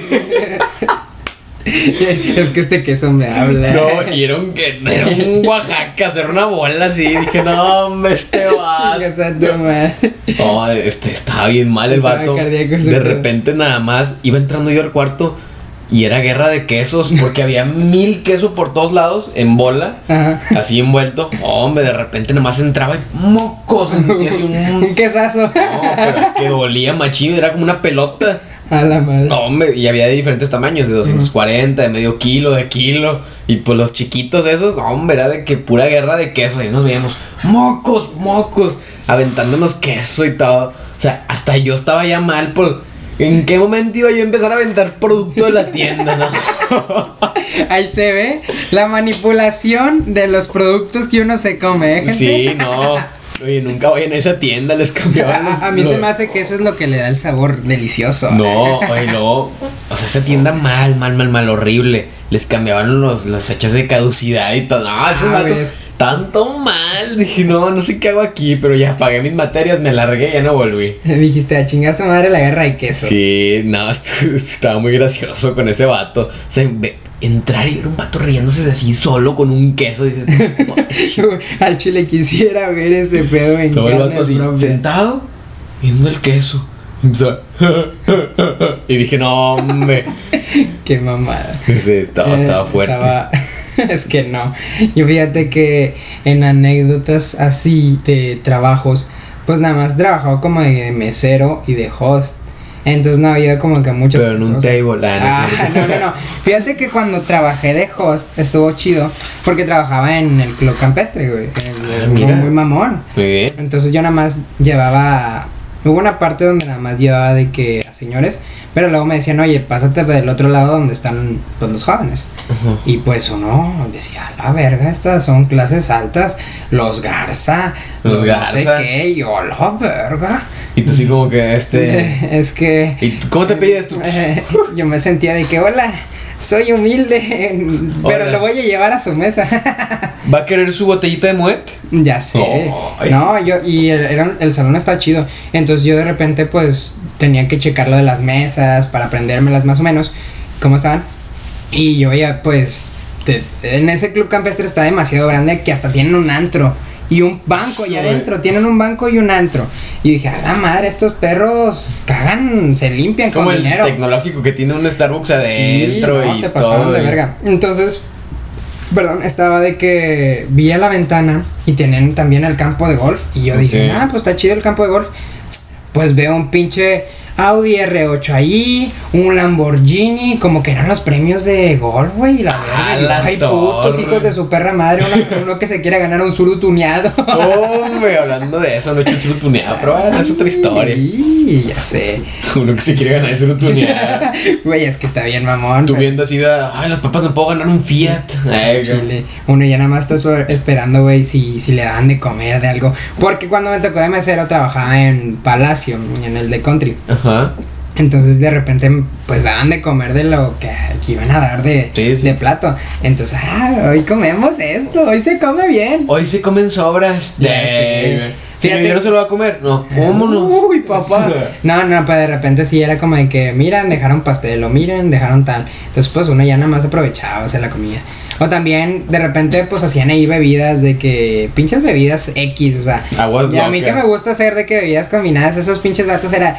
Es que este queso me habla. No, y era un, que- era un Oaxaca, era una bola así. Dije, no, hombre, este vato. No, este, estaba bien mal el vato. De repente nada más iba entrando yo al cuarto y era guerra de quesos porque había mil quesos por todos lados en bola, Ajá. así envuelto. Hombre, de repente nada más entraba y mocos, sentí así un... Un quesazo. No, pero es que dolía machín, era como una pelota. A la madre. No, hombre, y había de diferentes tamaños, de 240, de medio kilo, de kilo. Y pues los chiquitos esos, hombre, era de que pura guerra de queso. Y nos veíamos, mocos, mocos, aventándonos queso y todo. O sea, hasta yo estaba ya mal por... ¿En qué momento iba yo a empezar a aventar producto de la tienda, no? Ahí se ve la manipulación de los productos que uno se come, ¿eh, gente? Sí, no. Oye, nunca vayan a esa tienda, les cambiaban los- A, a mí se me hace que eso es lo que le da el sabor delicioso. No, oye, luego, o sea, esa tienda mal, mal, mal, mal, horrible. Les cambiaban los, las fechas de caducidad y todo. No, esos Ah, vatos, tanto mal. Dije, no, no sé qué hago aquí, pero ya pagué mis materias, me largué y ya no volví. Me dijiste, a chingar a su madre la guerra de queso. Sí, no, estaba muy gracioso con ese vato. O sea, ve- entrar y ver un vato riéndose así solo con un queso, dices, Al chile quisiera ver ese pedo en todo el vato así, propia. sentado, viendo el queso. Y dije, no, hombre. Qué mamada. Sí, estaba, Eh, estaba fuerte. estaba- es que no. Yo fíjate que en anécdotas así de trabajos, pues nada más trabajaba como de mesero y de host. Entonces no había como que muchas Pero en un cosas. table, ah, no Ah, no, no, no. Fíjate que cuando trabajé de host estuvo chido porque trabajaba en el club campestre, güey. Mira. muy mamón. Muy bien. Entonces yo nada más llevaba. Hubo una parte donde nada más llevaba de que a señores, pero luego me decían, oye, pásate del otro lado donde están pues los jóvenes. Y pues uno decía, la verga, estas son clases altas, los Garza, Los No Garza. sé qué, yo, la verga. Y tú sí como que este... Es que. ¿Y tú- cómo te pides tú? yo me sentía de que, hola, soy humilde, pero Hola. lo voy a llevar a su mesa. ¿Va a querer su botellita de Moet? Ya sé. No, yo, y el, el salón está chido. Entonces yo de repente, pues, tenía que checar lo de las mesas para aprendérmelas más o menos, cómo estaban. Y yo ya, pues, te- en ese club campestre está demasiado grande que hasta tienen un antro. Y un banco Sí. allá adentro, tienen un banco y un antro. Y dije, a la madre, estos perros cagan, se limpian Como con el dinero. tecnológico que tiene un Starbucks Sí, adentro no, y se pasaron todo. de verga. Entonces, perdón, estaba de que vi a la ventana y tienen también el campo de golf. Y yo dije, ah, pues está chido el campo de golf. Pues veo un pinche Audi R8 ahí, un Lamborghini, como que eran los premios de golf, güey. y La Ah, verga. y yo, la Ay, putos hijos de su perra madre, uno, uno que se quiere ganar un suru tuneado. Hombre, hablando de eso, no he hecho el tuneado, pero bueno, es otra historia. Sí, ya sé. Uno que se quiere ganar un tuneado. Güey, es que está bien mamón. Tú pero- viendo así de, ay, las papas no puedo ganar un Fiat. Ay, Chile. Uno ya nada más está esper- esperando, güey, si, si le daban de comer de algo. Porque cuando me tocó de mesero trabajaba en Palacio, en el de Country. Ajá. Entonces de repente, pues daban de comer de lo que, que iban a dar de, Sí, sí. de plato. Entonces, ah, hoy comemos esto, hoy se come bien. Hoy se comen sobras. De... sé. Si dinero se lo va a comer. No, vámonos. Uy, papá. No, no, pues de repente sí era como de que, miran, dejaron pastel, o miren, dejaron tal. Entonces, pues uno ya nada más aprovechaba, se la comía. O también, de repente, pues hacían ahí bebidas de que, pinches bebidas X, o sea. Aguas y a mí que me gusta hacer de que bebidas combinadas, esos pinches gatos era.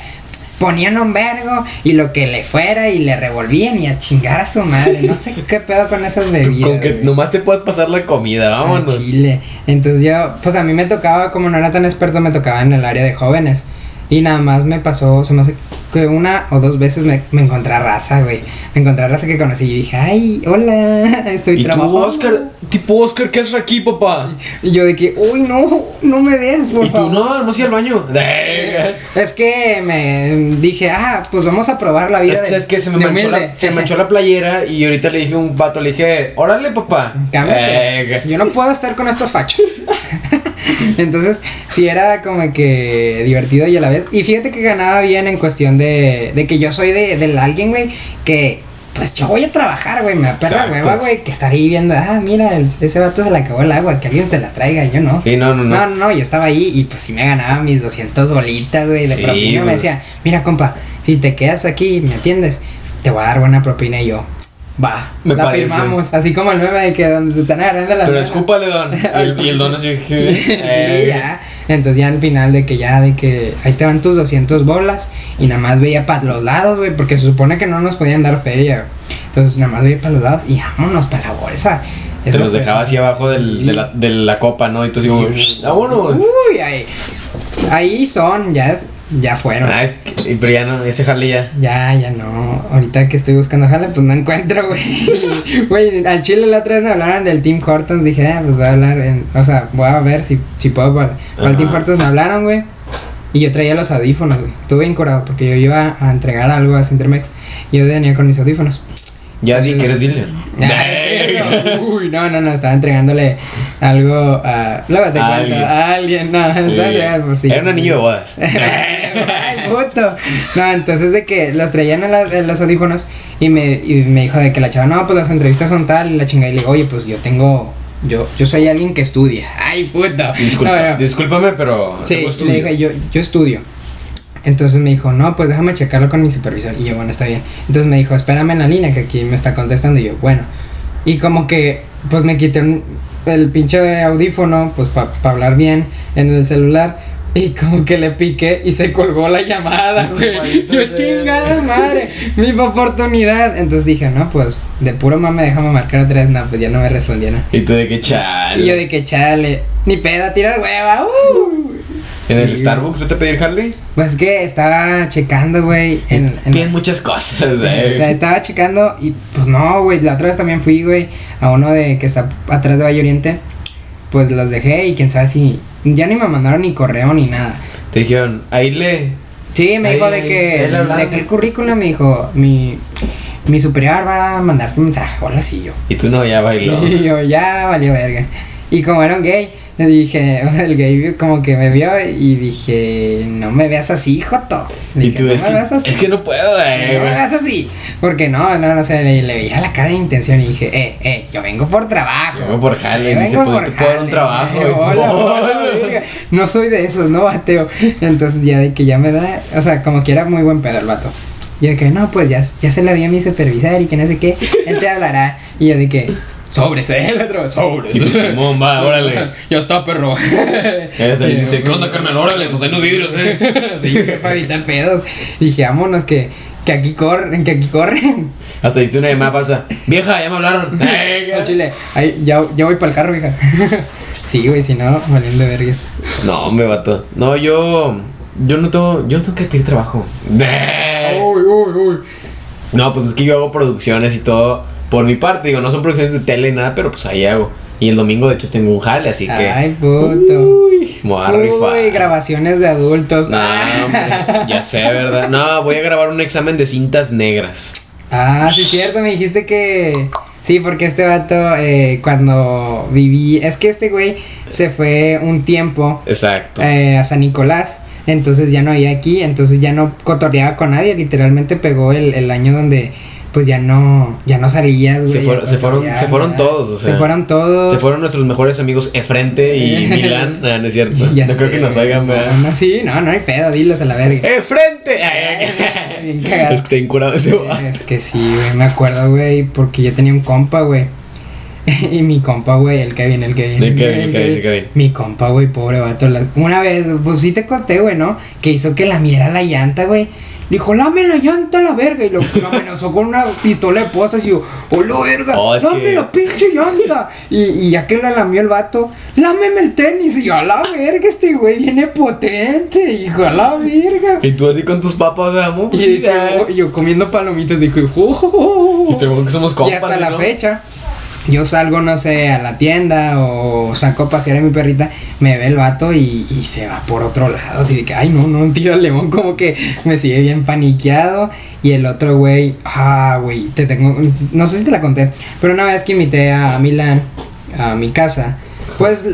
Ponían un vergo y lo que le fuera y le revolvían y a chingar a su madre. No sé qué pedo con esas bebidas. Con que güey. nomás te puedes pasar la comida, vámonos. Chile. Entonces yo, pues a mí me tocaba, como no era tan experto, me tocaba en el área de jóvenes. Y nada más me pasó, se me hace que una o dos veces me, me encontré a raza, güey. Me encontré a raza que conocí y dije, ay, hola, estoy Y tú, trabajando. Oscar, tipo Oscar, ¿qué haces aquí, papá? Y yo de que, uy, no, no me veas, por Y tú, no, no fui al baño. Es que me dije, ah, pues vamos a probar la vida. Es que, de- es que se me, manchó la, se me manchó la playera y ahorita le dije a un vato, le dije, órale, papá. Cámbiate. Eh, Yo no puedo estar con estos fachos. Entonces, sí era como que divertido y a la vez. Y fíjate que ganaba bien en cuestión de, de que yo soy de, del alguien, güey, que pues yo voy a trabajar, güey, me da perra Exacto. hueva, güey, que estar ahí viendo, ah, mira, ese vato se le acabó el agua, que alguien se la traiga, yo no. Sí, no, no, no. No, no, no, yo estaba ahí y pues sí me ganaba mis 200 bolitas, güey, de Sí, propina. Me pues. decía, mira, compa, si te quedas aquí y me atiendes, te voy a dar buena propina y yo. Va, Me la parece. firmamos, así como el meme de que donde te están agarrando la Pero escúpale, don. Y el, y el don así. Sí, eh, ya. Entonces ya al final de que ya, de que ahí te van tus 200 bolas y nada más veía para los lados, güey, porque se supone que no nos podían dar feria. Entonces nada más veía para los lados y vámonos para la bolsa. Te Eso los se- dejaba así abajo del, de, la, de la copa, ¿no? Y tú digo, vámonos. Uy, ahí. Ahí son, ya, ya fueron. Ah, es que- pero ya no, ese jale ya. Ya, ya no. Ahorita que estoy buscando jale, pues no encuentro, güey. Güey, al chile la otra vez me hablaron del Team Hortons. Dije, ah, pues voy a hablar. En, o sea, voy a ver si, si puedo. Para, para el Team. Hortons me hablaron, güey. Y yo traía los audífonos, güey. Estuve bien curado porque yo iba a entregar algo a Cintermex. Y yo venía con mis audífonos. Ya di que eres Entonces- dealer. Uy, no, no, no, estaba entregándole algo a. Luego te A cuento. alguien. A alguien, no, estaba entregando por sí. Era un anillo de bodas. Ay, puto. No, entonces de que los traían en, la- en los audífonos y me, y me dijo de que la chava, no, pues las entrevistas son tal y la chingada. Y le digo, oye, pues yo tengo. Yo, yo soy alguien que estudia. Ay, puto. Disculpa, No, no. Discúlpame, pero. Sí, le dije, yo, yo estudio. Entonces me dijo, no, pues déjame checarlo con mi supervisor. Y yo, bueno, está bien. Entonces me dijo, espérame en la línea que aquí me está contestando. Y yo, bueno. Y como que, pues me quité un- el pinche audífono, pues para hablar bien en el celular. Y como que le piqué y se colgó la llamada, güey. Yo chingada madre, mi oportunidad. Entonces dije, no, pues de puro mame déjame marcar otra vez. No, pues ya no me respondía nada. Y tú de que chale. Y yo de que chale, ni peda, tirar hueva. uh. En el Sí. Starbucks, vete a pedir Harley. Pues que estaba checando, güey, en, en- muchas cosas, eh. estaba checando y pues no, güey, la otra vez también fui, güey, a uno de que está atrás de Valle Oriente. Pues los dejé y quién sabe si ya ni me mandaron ni correo ni nada. Te dijeron, ahí le. Sí, me Ahí, dijo de ahí, que dejé el currículum, me dijo, mi mi superior va a mandarte un mensaje, o algo así yo. Y tú no, ya bailó. Y yo, ya valió verga. Y como era un gay, dije, el gay como que me vio y dije, no me veas así, Joto. Y Dije, tú, no es me que, veas así. es que no puedo, eh. no me veas así. Porque no, no, no sé, le, le veía la cara de intención y dije, eh, eh, yo vengo por trabajo. Yo vengo por jale, Yo dice, vengo pues, puedo dar un jale. trabajo, y Hola, hola. No soy de esos, no bateo. Entonces ya de que ya me da, o sea, como que era muy buen pedo el vato. Y de que no, pues ya, ya se la di a mi supervisor y que no sé qué, él te hablará. Y yo de que, sobres, eh, el otro, sobres. Y tú, Simón, va, órale. Ya está, perro. Le dice, ¿qué onda, carnal? Órale, pues ahí los vidrios, eh. Sí, para evitar pedos. Dije, vámonos, que, que aquí corren, que aquí corren. Hasta diste una llamada falsa. Vieja, ya me hablaron. Al chile, ahí, ya, ya voy para el carro, hija. sí, güey, si no, valiendo vergas. No, me vato. No, yo. Yo no tengo. Yo no tengo que pedir trabajo. Uy, uy, uy. No, pues es que yo hago producciones y todo. Por mi parte, digo, no son producciones de tele y nada, pero pues ahí hago. Y el domingo, de hecho, tengo un jale, así que. Ay, puto. Uy, me voy a rifar. Uy, grabaciones de adultos. No, hombre, ya sé, ¿verdad? No, voy a grabar un examen de cintas negras. Ah, sí, es cierto, me dijiste que. Sí, porque este vato, eh, cuando viví. Es que este güey se fue un tiempo Exacto. eh, a San Nicolás. Entonces ya no había aquí, entonces ya no cotorreaba con nadie. Literalmente pegó el, el año donde pues ya no, ya no salías, güey. Se fueron- se fueron- se fueron todos, o sea, Se fueron todos. Se fueron nuestros mejores amigos Efrente y Milán. Ah, no es cierto. Ya no creo que nos oigan, no, ¿verdad? No, sí, no, no hay pedo, dilos a la verga. ¡Efrente! Bien cagado. Es que te incurado ese va. Es que sí, güey, me acuerdo, güey, porque yo tenía un compa, güey. y mi compa, güey, el Kevin, el Kevin. El Kevin, el Kevin, el Kevin. Mi compa, güey, pobre vato. la- Una vez, pues sí te conté, güey, ¿no? Que hizo que lamiera la llanta, güey. Dijo, lame la llanta a la verga. Y lo, amenazó con una pistola de postas. Y yo, hola, verga, Oh, es lame que- la pinche llanta. y, y ya que la lamió el vato, lámeme el tenis. Y yo, a la verga, este güey viene potente. Hijo, a la verga. Y tú así con tus papas, vamos. Y de que, yo comiendo palomitas, dijo, "Oh, oh, oh, oh". Y este, somos compas. y hasta la fecha, yo salgo, no sé, a la tienda o saco a pasear a mi perrita, me ve el vato y, se va por otro lado. Así de que, ay, no, no, tira al león, como que me sigue bien paniqueado. Y el otro güey, ah, güey, te tengo, no sé si te la conté, pero una vez que invité a Milán a mi casa, pues,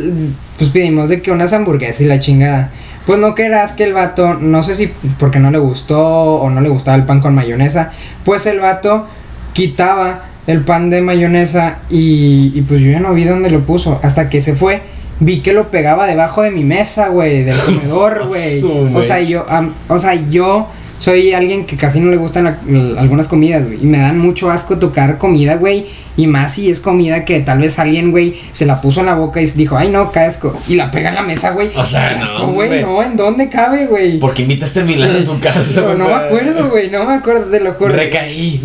pues pedimos de que unas hamburguesas y la chingada. Pues no creerás que el vato, no sé si porque no le gustó o no le gustaba el pan con mayonesa, pues el vato quitaba el pan de mayonesa y, y pues yo ya no vi dónde lo puso. Hasta que se fue, vi que lo pegaba debajo de mi mesa, güey, del comedor, güey. O sea, yo, o sea, yo soy alguien que casi no le gustan la- algunas comidas, güey. Y me dan mucho asco tocar comida, güey. Y más si es comida que tal vez alguien, güey, se la puso en la boca y dijo, ay no, qué asco. Y la pega en la mesa, güey. O sea, Qué no, asco, güey. No, ¿en dónde cabe, güey? ¿Por qué invitaste a Milán a tu casa? No, no me acuerdo, güey. No me acuerdo, te lo juro. Recaí.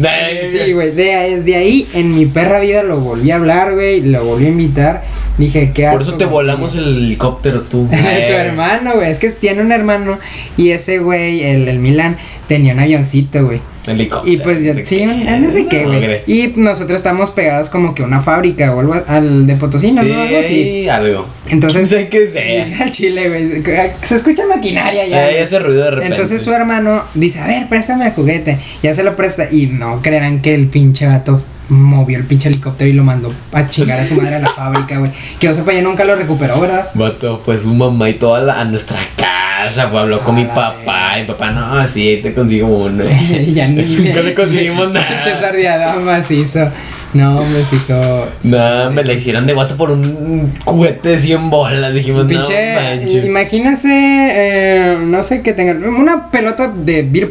Sí, güey, de, desde ahí en mi perra vida lo volví a hablar, güey, lo volví a invitar. Dije, ¿qué Por eso te volamos el helicóptero tú. tu hermano, güey, es que tiene un hermano y ese güey, el, el Milan, tenía un avioncito, güey. Helicóptero. Y pues yo, ¿De sí, no sé qué, güey. Y nosotros estamos pegados como que a una fábrica o algo al de Potosina, ¿no? Algo así. Sí, algo. Entonces, sé qué sea. al chile, güey. Se escucha maquinaria ya. Ya hace ruido de repente. Entonces su hermano dice, a ver, préstame el juguete. Ya se lo presta. Y no creerán que el pinche gato movió el pinche helicóptero y lo mandó a chingar a su madre a la fábrica, güey. Que yo sepa, ya nunca lo recuperó, ¿verdad? Vato, fue su mamá y toda la, a nuestra casa, fue, habló con mi papá. Y papá, no, sí, te consigo uno. ya ni- Nunca le conseguimos nada. Pinche sardiada macizo. No, sí, todo. No, me la hicieron de guato por un juguete de 100 bolas. Dijimos, Pinche, no manches. imagínense, eh, no sé qué tengan, una pelota de beer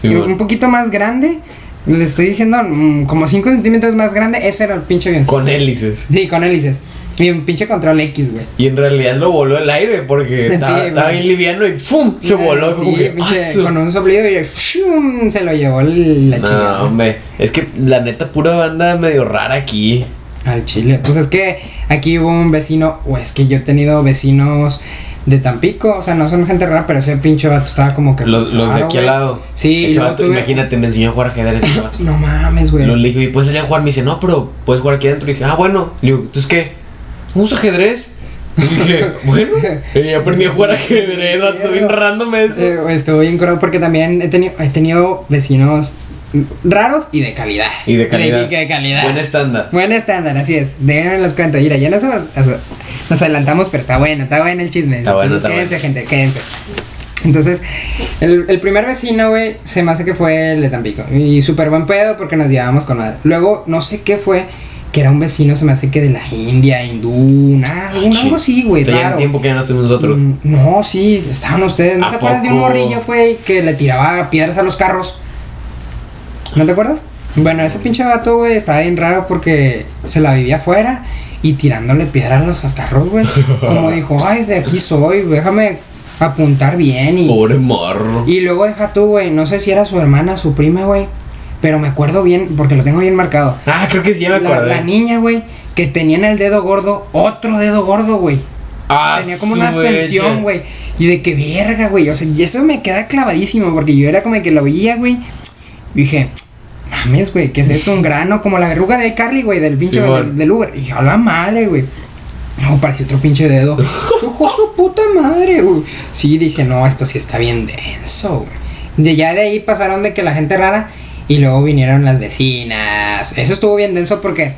Sí, bueno. un poquito más grande, le estoy diciendo mm, como 5 centímetros más grande, ese era el pinche avión. Con hélices. Sí, con hélices. Y un pinche control X, güey. Y en realidad lo voló el aire porque Sí, estaba, estaba bien liviano y ¡pum! Se voló. Sí, que, pinche, ¡ah, con un soplido y ¡shum! se lo llevó la No, chingada. hombre. Es que la neta, pura banda medio rara aquí. Al chile. Pues es que aquí hubo un vecino, o es que yo he tenido vecinos de Tampico, o sea, no son gente rara, pero ese pinche vato estaba como que. Los, los de raro, aquí al lado. Sí, Ese vato, tuve- imagínate, me enseñó a jugar ajedrez. ese vato. No mames, güey. Lo le digo, y puedes salir a jugar. Me dice, no, pero puedes jugar aquí adentro. Y dije, ah, bueno. Le digo, ¿entonces qué? ¿Vamos a ajedrez? Y dije, bueno. Y aprendí a jugar ajedrez, vato. Bien random eso. Eh, estuvo bien curado porque también he tenido, he tenido vecinos raros y de calidad. Y de calidad. De, de calidad. Buen estándar. Buen estándar, así es. Déjenme los cuento. Mira, ya nos, nos adelantamos, pero está bueno, está bueno el chisme. Está bueno, está quédense, gente, quédense. Entonces, el, el primer vecino, güey, se me hace que fue el de Tampico. Y súper buen pedo porque nos llevábamos con madre. Luego, no sé qué fue, que era un vecino, se me hace que de la India, hindú, una- un- algo así, güey, O sea, ya en raro. tiempo que ya no estuvimos nosotros. Mm, No, sí, estaban ustedes. ¿No ¿A te acuerdas de un morrillo, güey, que le tiraba piedras a los carros? ¿No te acuerdas? Bueno, ese pinche vato, güey, estaba bien raro porque se la vivía afuera y tirándole piedras a los carros, güey. Como dijo, ay, de aquí soy, déjame apuntar bien y... Pobre morro. Y luego deja tú, güey, no sé si era su hermana, su prima, güey, pero me acuerdo bien, porque lo tengo bien marcado. Ah, creo que sí, ya me La, acordé. la niña, güey, que tenía en el dedo gordo, otro dedo gordo, güey. Ah, Tenía como una extensión, güey. Y de que verga, güey. O sea, y eso me queda clavadísimo. Porque yo era como que lo veía, güey. Dije, mames, güey, ¿qué es esto? Un grano como la verruga de Carly, güey, del pinche del, del Uber. Y dije, a la madre, güey. No, parecía otro pinche dedo. Ojo, su puta madre, güey. Sí, dije, no, esto sí está bien denso, güey. De ya de ahí pasaron de que la gente rara. Y luego vinieron las vecinas. Eso estuvo bien denso porque.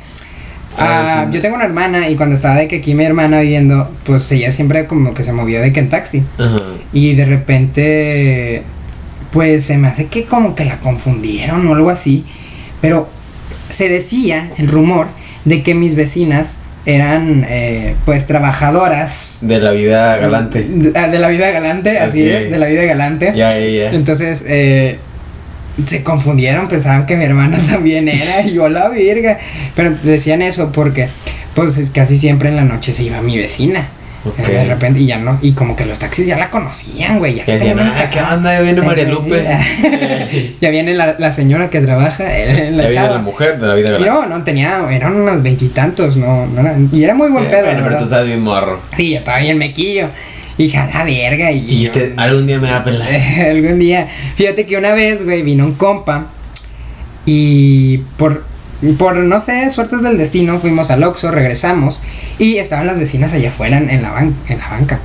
Ah, ah, sí. yo tengo una hermana y cuando estaba de que aquí mi hermana viviendo, pues ella siempre como que se movió de que en taxi. Ajá. Y de repente, pues se me hace que como que la confundieron o algo así. Pero se decía el rumor de que mis vecinas eran eh, pues trabajadoras De la vida galante. de, ah, de la vida galante, así es, de la vida galante. Ya, ya, ya. Entonces, eh, se confundieron, pensaban que mi hermana también era, y yo la virga. Pero decían eso porque, pues es casi siempre en la noche se iba mi vecina. Ok. De repente, y ya no, y como que los taxis ya la conocían, güey. Ya, Ya la decían, tenían ah, ¿qué acá. onda? Ya viene María Lupe. ya viene la, la señora que trabaja, eh, la La vida de chava. la mujer, de la vida no, no tenía, eran unos veintitantos, no, no era- y era muy buen Eh, pedo, pero tú verdad. estás bien morro. Sí, yo estaba bien mequillo. Y a la verga, y. Y este, yo- algún día me va a pelar. Algún día. Fíjate que una vez, güey, vino un compa. Y por, por, no sé, suertes del destino, fuimos al Oxxo, regresamos. Y estaban las vecinas allá afuera en, en la, ban- en la banca.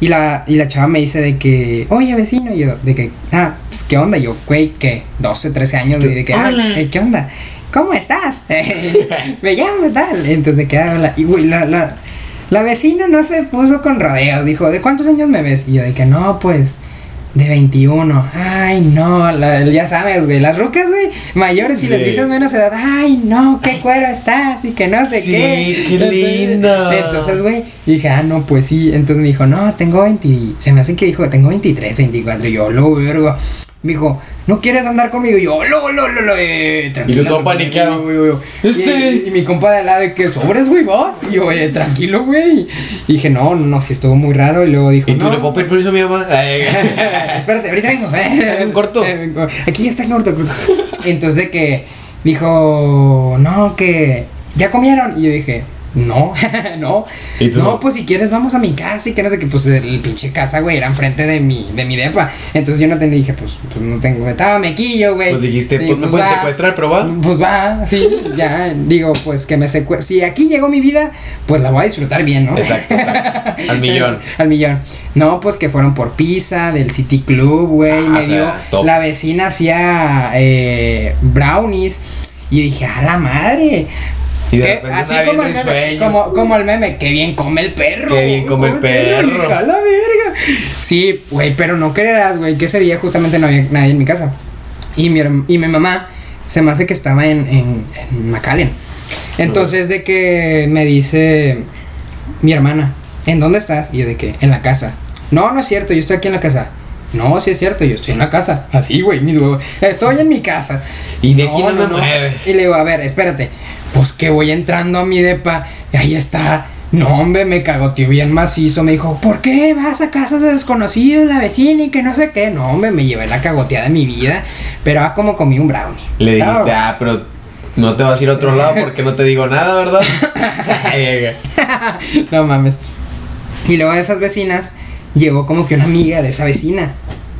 Y la, y la chava me dice de que, oye vecino, y yo, de que, ah, pues qué onda, Y yo, güey, que 12, 13 años, güey, de que, ah, Hola. eh, ¿qué onda? ¿Cómo estás? me llamo tal. Entonces de que habla. Y güey, la, la, la vecina no se puso con rodeos, dijo, ¿de cuántos años me ves? Y yo de que no, pues, de 21. Ay, no, la- ya sabes, güey, las rucas, güey, mayores, si les Sí. dices menos edad, ay, no, qué cuero estás y que no sé Sí, qué. qué lindo. Entonces, güey, dije, ah, no, pues sí. Entonces me dijo, no, tengo 20. Se me hace que dijo, tengo 23, 24. Y yo, lo vergo. Me dijo, ¿no quieres andar conmigo? Y yo, lo, lo, lo, lo, eh, tranquilo. Y todo paniqueado. Este. Y, y mi compa de al lado de que sobres, güey, vos. Y yo, oye, tranquilo, güey. Y dije, no, no, sí estuvo muy raro. Y luego dijo, ¿Y tú no. le puedo pedir permiso a mi mamá? Espérate, ahorita vengo. Un corto. Eh. Aquí está el corto. Entonces de que dijo, no, que ya comieron. Y yo dije, no, no. No, pues si quieres vamos a mi casa y que no sé qué. Pues el pinche casa, güey, era enfrente de mi, de mi depa. Entonces yo no te dije, pues, pues no tengo, estaba mequillo, güey. Pues dijiste, pues me pueden va. secuestrar, pero va. Pues va, sí, ya, digo, pues que me secuestre. Si aquí llegó mi vida, pues la voy a disfrutar bien, ¿no? Exacto, exacto. Al millón. Al millón. No, pues que fueron por pizza del City Club, güey. Ah, me dio. top. La vecina hacía eh, brownies. Y yo dije, a la madre. Y de ¿Qué? repente Así como el, meme, sueño. como, como el meme, que bien come el perro. Qué bien come el perro. a la verga. Sí, güey, pero no creerás, güey, que ese día justamente no había nadie en mi casa. Y mi, y mi mamá se me hace que estaba en, en, en McAllen. Entonces, de que me dice mi hermana, ¿en dónde estás? Y yo, de que, en la casa. No, no es cierto, yo estoy aquí en la casa. No, sí es cierto, yo estoy en la casa. Así, güey, mis huevos. Estoy en mi casa. Y de aquí no me mueves. Y le digo, a ver, espérate. Pues que voy entrando a mi depa. Y ahí está. No, hombre, me cagoteó bien macizo. Me dijo, ¿por qué vas a casas de desconocidos, la vecina y que no sé qué? No, hombre, me llevé la cagoteada de mi vida. Pero ah, como comí un brownie. Le dijiste, ah, pero no te vas a ir a otro lado porque no te digo nada, ¿verdad? No mames. Y luego de esas vecinas llegó como que una amiga de esa vecina.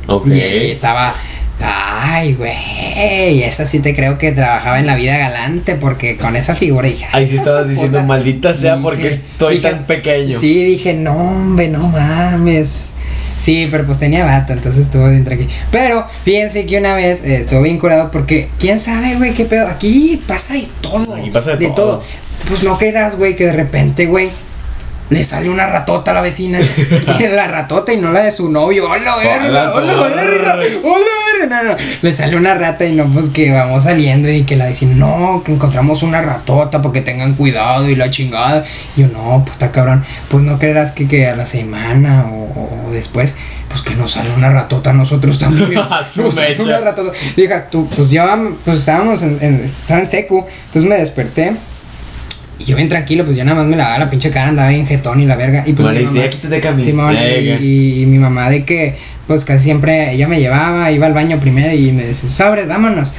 ok. Y ahí estaba. Ay, güey. Esa sí te creo que trabajaba en la vida galante. Porque con esa figura dije. Ahí sí "Esa estabas diciendo, puta". maldita sea, porque estoy dije- tan pequeño. Sí, dije, no, hombre, no mames. Sí, pero pues tenía vato, entonces estuvo bien tranquilo. Pero fíjense que una vez eh, estuvo bien curado porque quién sabe, güey, qué pedo. Aquí pasa de todo. Aquí pasa de todo. Pues no creerás, güey, que de repente, güey, le sale una ratota a la vecina. La ratota y no la de su novio. ¡Hola! ¡Hola, Hola, torre. ¡Hola, verga! No, no. Le sale una rata y no, pues que vamos saliendo y que la vecina, no, que encontramos una ratota porque tengan cuidado y la chingada. Y yo, no, pues está cabrón. Pues no creerás que, que a la semana o, o después, pues que nos sale una ratota a nosotros también. Nos sale una ratota. Dijas tú, pues ya, pues estábamos en, en- en secu. Entonces me desperté. Y yo bien tranquilo, pues yo nada más me lavaba la pinche cara, andaba bien jetón y la verga. Y pues Vale, mi sí, mamá- quítate Cami. Simón, y, Venga. y- y mi mamá de que, pues casi siempre ella me llevaba, iba al baño primero y me decía, sobres, vámonos.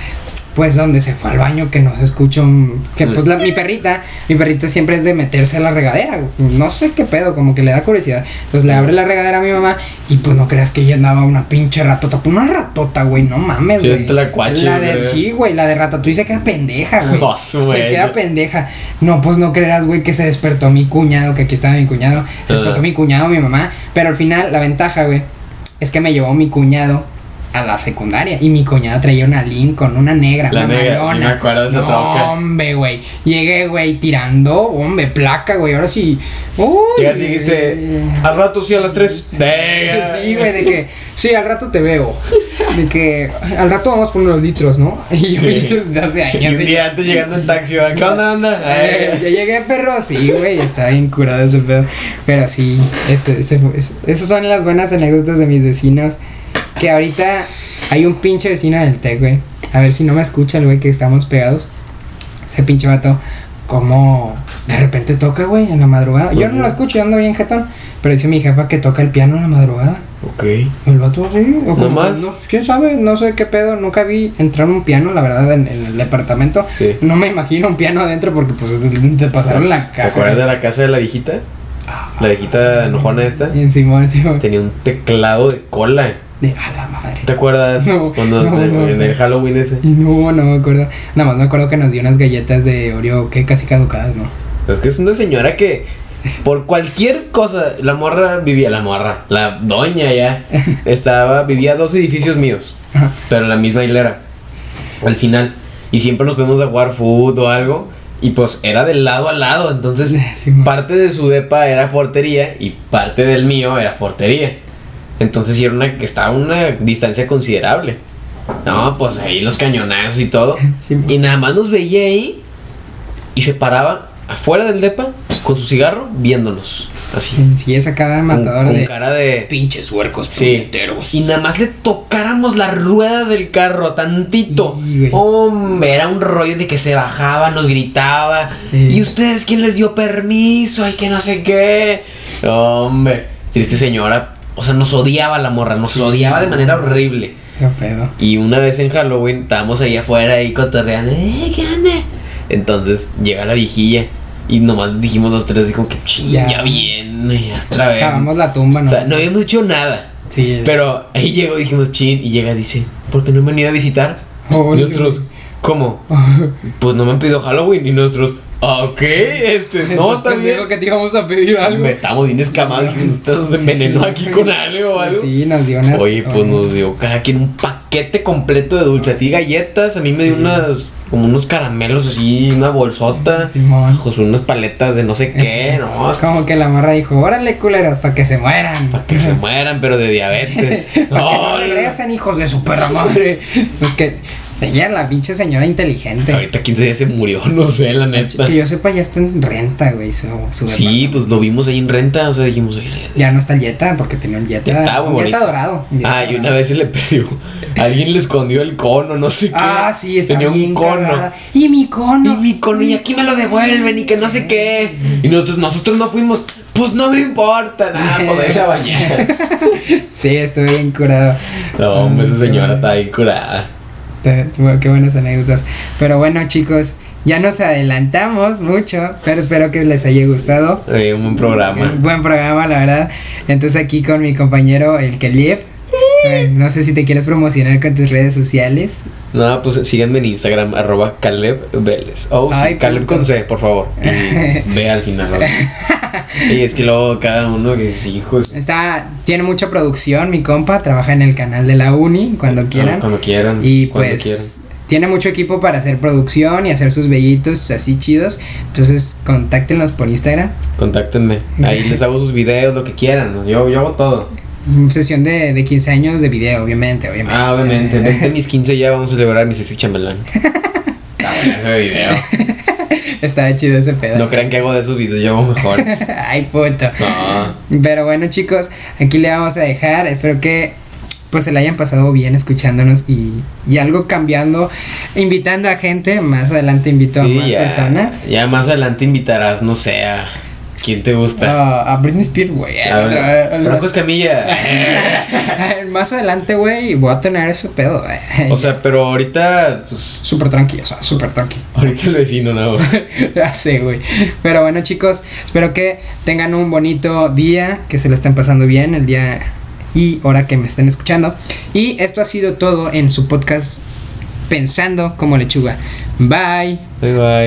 Pues donde se fue al baño que no se escucha un... Que pues la, mi perrita, mi perrita siempre es de meterse a la regadera. No sé qué pedo, como que le da curiosidad. Entonces le abre la regadera a mi mamá y pues no creas que ella andaba una pinche ratota. Pues una ratota, güey, no mames, Sí, güey. te la La de, sí, güey, la de ratatouille se queda pendeja, güey. Oh, se queda pendeja. No, pues no creerás, güey, que se despertó mi cuñado, que aquí estaba mi cuñado. Se despertó mi cuñado, mi mamá. Pero al final, la ventaja, güey, es que me llevó mi cuñado a la secundaria. Y mi cuñado traía una Lincoln, una negra, La negra, mamalona. sí me acuerdo de no, troca. hombre, güey. Llegué, güey, tirando, hombre, placa, güey. Ahora sí. Uy, y dijiste, al rato sí a las 3. Venga. Sí, güey, de que, sí, al rato te veo. De que, al rato vamos por unos litros, ¿no? Y yo Sí. bicho desde hace años. Y un día antes llegando en taxi. ¿qué onda, anda? Eh, ya llegué, perro. Sí, güey, está bien curado ese pedo. Pero sí, ese, ese, ese- esas son las buenas anécdotas de mis vecinos. Que ahorita hay un pinche vecino del TEC, güey. A ver si no me escucha el güey que estamos pegados. Ese pinche vato, como de repente toca, güey, en la madrugada. Yo no lo escucho, yo ando bien jetón. Pero dice mi jefa que toca el piano en la madrugada. Ok. El vato sí, o como, más? no, quién sabe, no sé qué pedo, nunca vi entrar un piano, la verdad, en, en el departamento. Sí. No me imagino un piano adentro porque pues te, te pasaron la ¿Te caja. acuerdas de la casa de la viejita? La viejita enojona esta. Y encima, encima. Tenía un teclado de cola. De a la madre. ¿Te acuerdas? No, Cuando no, en, no, en no. el Halloween ese. No, no me acuerdo. Nada más me acuerdo que nos dio unas galletas de Oreo que casi caducadas, ¿no? Es que es una señora que por cualquier cosa, la morra vivía, la morra, la doña ya, estaba, vivía dos edificios míos, pero la misma hilera, al final. Y siempre nos fuimos a jugar fútbol o algo, y pues era del lado a lado, entonces Sí, parte de su depa era portería y parte del mío era portería. Entonces sí era una que estaba a una distancia considerable. No, pues ahí los cañonazos y todo. Sí, y nada más nos veía ahí y se paraba afuera del depa con su cigarro viéndonos. Así. Sí, esa cara Con, matadora con de cara de. pinches huercos Sí. puñeteros. Y nada más le tocáramos la rueda del carro tantito. Hombre, era un rollo de que se bajaba, nos gritaba. Sí. ¿Y ustedes quién les dio permiso? Ay, que no sé qué. Hombre, triste señora. O sea, nos odiaba la morra, nos Sí. odiaba de manera horrible. Qué pedo. Y una vez en Halloween estábamos ahí afuera ahí cotorreando, ¡eh, qué onda! Entonces llega la viejilla y nomás dijimos los tres, dijo que ching, Ya. viene, otra vez. Cavamos la tumba, ¿no? O sea, no habíamos dicho nada. Sí. Pero ahí llegó, dijimos, chin, y llega, dice, ¿por qué no me han venido a visitar? Oh, y nosotros, ¿cómo? Pues no me han pedido Halloween. Y nosotros, "Ah, ok, este, no, está bien. Digo que te íbamos a pedir algo. Me estamos bien escamados, dijimos, ¿usted nos envenenó aquí con algo o algo? Sí, nos dio unas. Oye, pues nos dio cada quien un paquete completo de dulce. A ti galletas, a mí me dio unas, como unos caramelos así, una bolsota. Pues unas paletas de no sé qué, no. Como que la morra dijo, órale culeros, para que se mueran. Para que se mueran, pero de diabetes. Para que no No, regresen, hijos de su perra madre. Pues que, ella, la pinche señora inteligente. Ahorita 15 días se murió, no sé, la neta. Que yo sepa, ya está en renta, güey, su, su Sí, pues lo vimos ahí en renta, o sea, dijimos, oye, Ya no está el Jetta, porque tenía un Jetta. Jetta, un Jetta bonito. dorado. un Jetta Ah, y una vez se le perdió. Alguien le escondió el cono, no sé qué. Ah, sí, está Tenía bien un cono. Y mi cono. Y mi cono, y aquí me lo devuelven, y que no sé qué. Y nosotros, nosotros no fuimos. Pues no me importa, nada, pues esa bañera. Sí, estuve bien curado. No, hombre, esa señora está ahí curada. Qué buenas anécdotas. Pero bueno, chicos, ya nos adelantamos mucho, pero espero que les haya gustado. Eh, un buen programa. Un buen programa, la verdad. Entonces aquí con mi compañero, el Keliev. Eh, no sé si te quieres promocionar con tus redes sociales. No, pues síganme en Instagram, arroba Caleb Vélez. Oh, sí, Ay, Caleb puto. con C, por favor. Y ve al final. y es que luego cada uno que es hijo. Está, tiene mucha producción, mi compa, trabaja en el canal de la uni cuando quieran. Cuando quieran. Y cuando pues tiene mucho equipo para hacer producción y hacer sus vellitos así chidos. Entonces contáctenlos por Instagram. quieran. Contáctenme. Ahí les hago sus videos, lo que quieran. Yo, yo hago todo. Mm, Sesión de, de 15 años de video, obviamente, obviamente. Ah, obviamente. Desde mis 15 ya vamos a celebrar mi sexy chambelán. Está bueno ese video. Estaba chido ese pedo. No crean que hago de esos videos, yo hago mejor. Ay, puto. No. Pero bueno, chicos, aquí le vamos a dejar. Espero que pues se la hayan pasado bien escuchándonos y, y algo cambiando, invitando a gente. Más adelante invito a Sí, más ya, personas. ya más adelante invitarás, no sé, a quién te gusta. A Britney Spears, güey. A ver, Franco Escamilla. Más adelante, güey, voy a tener ese pedo, güey. o sea, pero ahorita, pues, Súper tranqui, o sea, súper tranqui. ahorita el vecino, no. ya sé, güey. Pero bueno, chicos, espero que tengan un bonito día, que se lo estén pasando bien el día y hora que me estén escuchando. Y esto ha sido todo en su podcast Pensando como lechuga. Bye. Bye bye.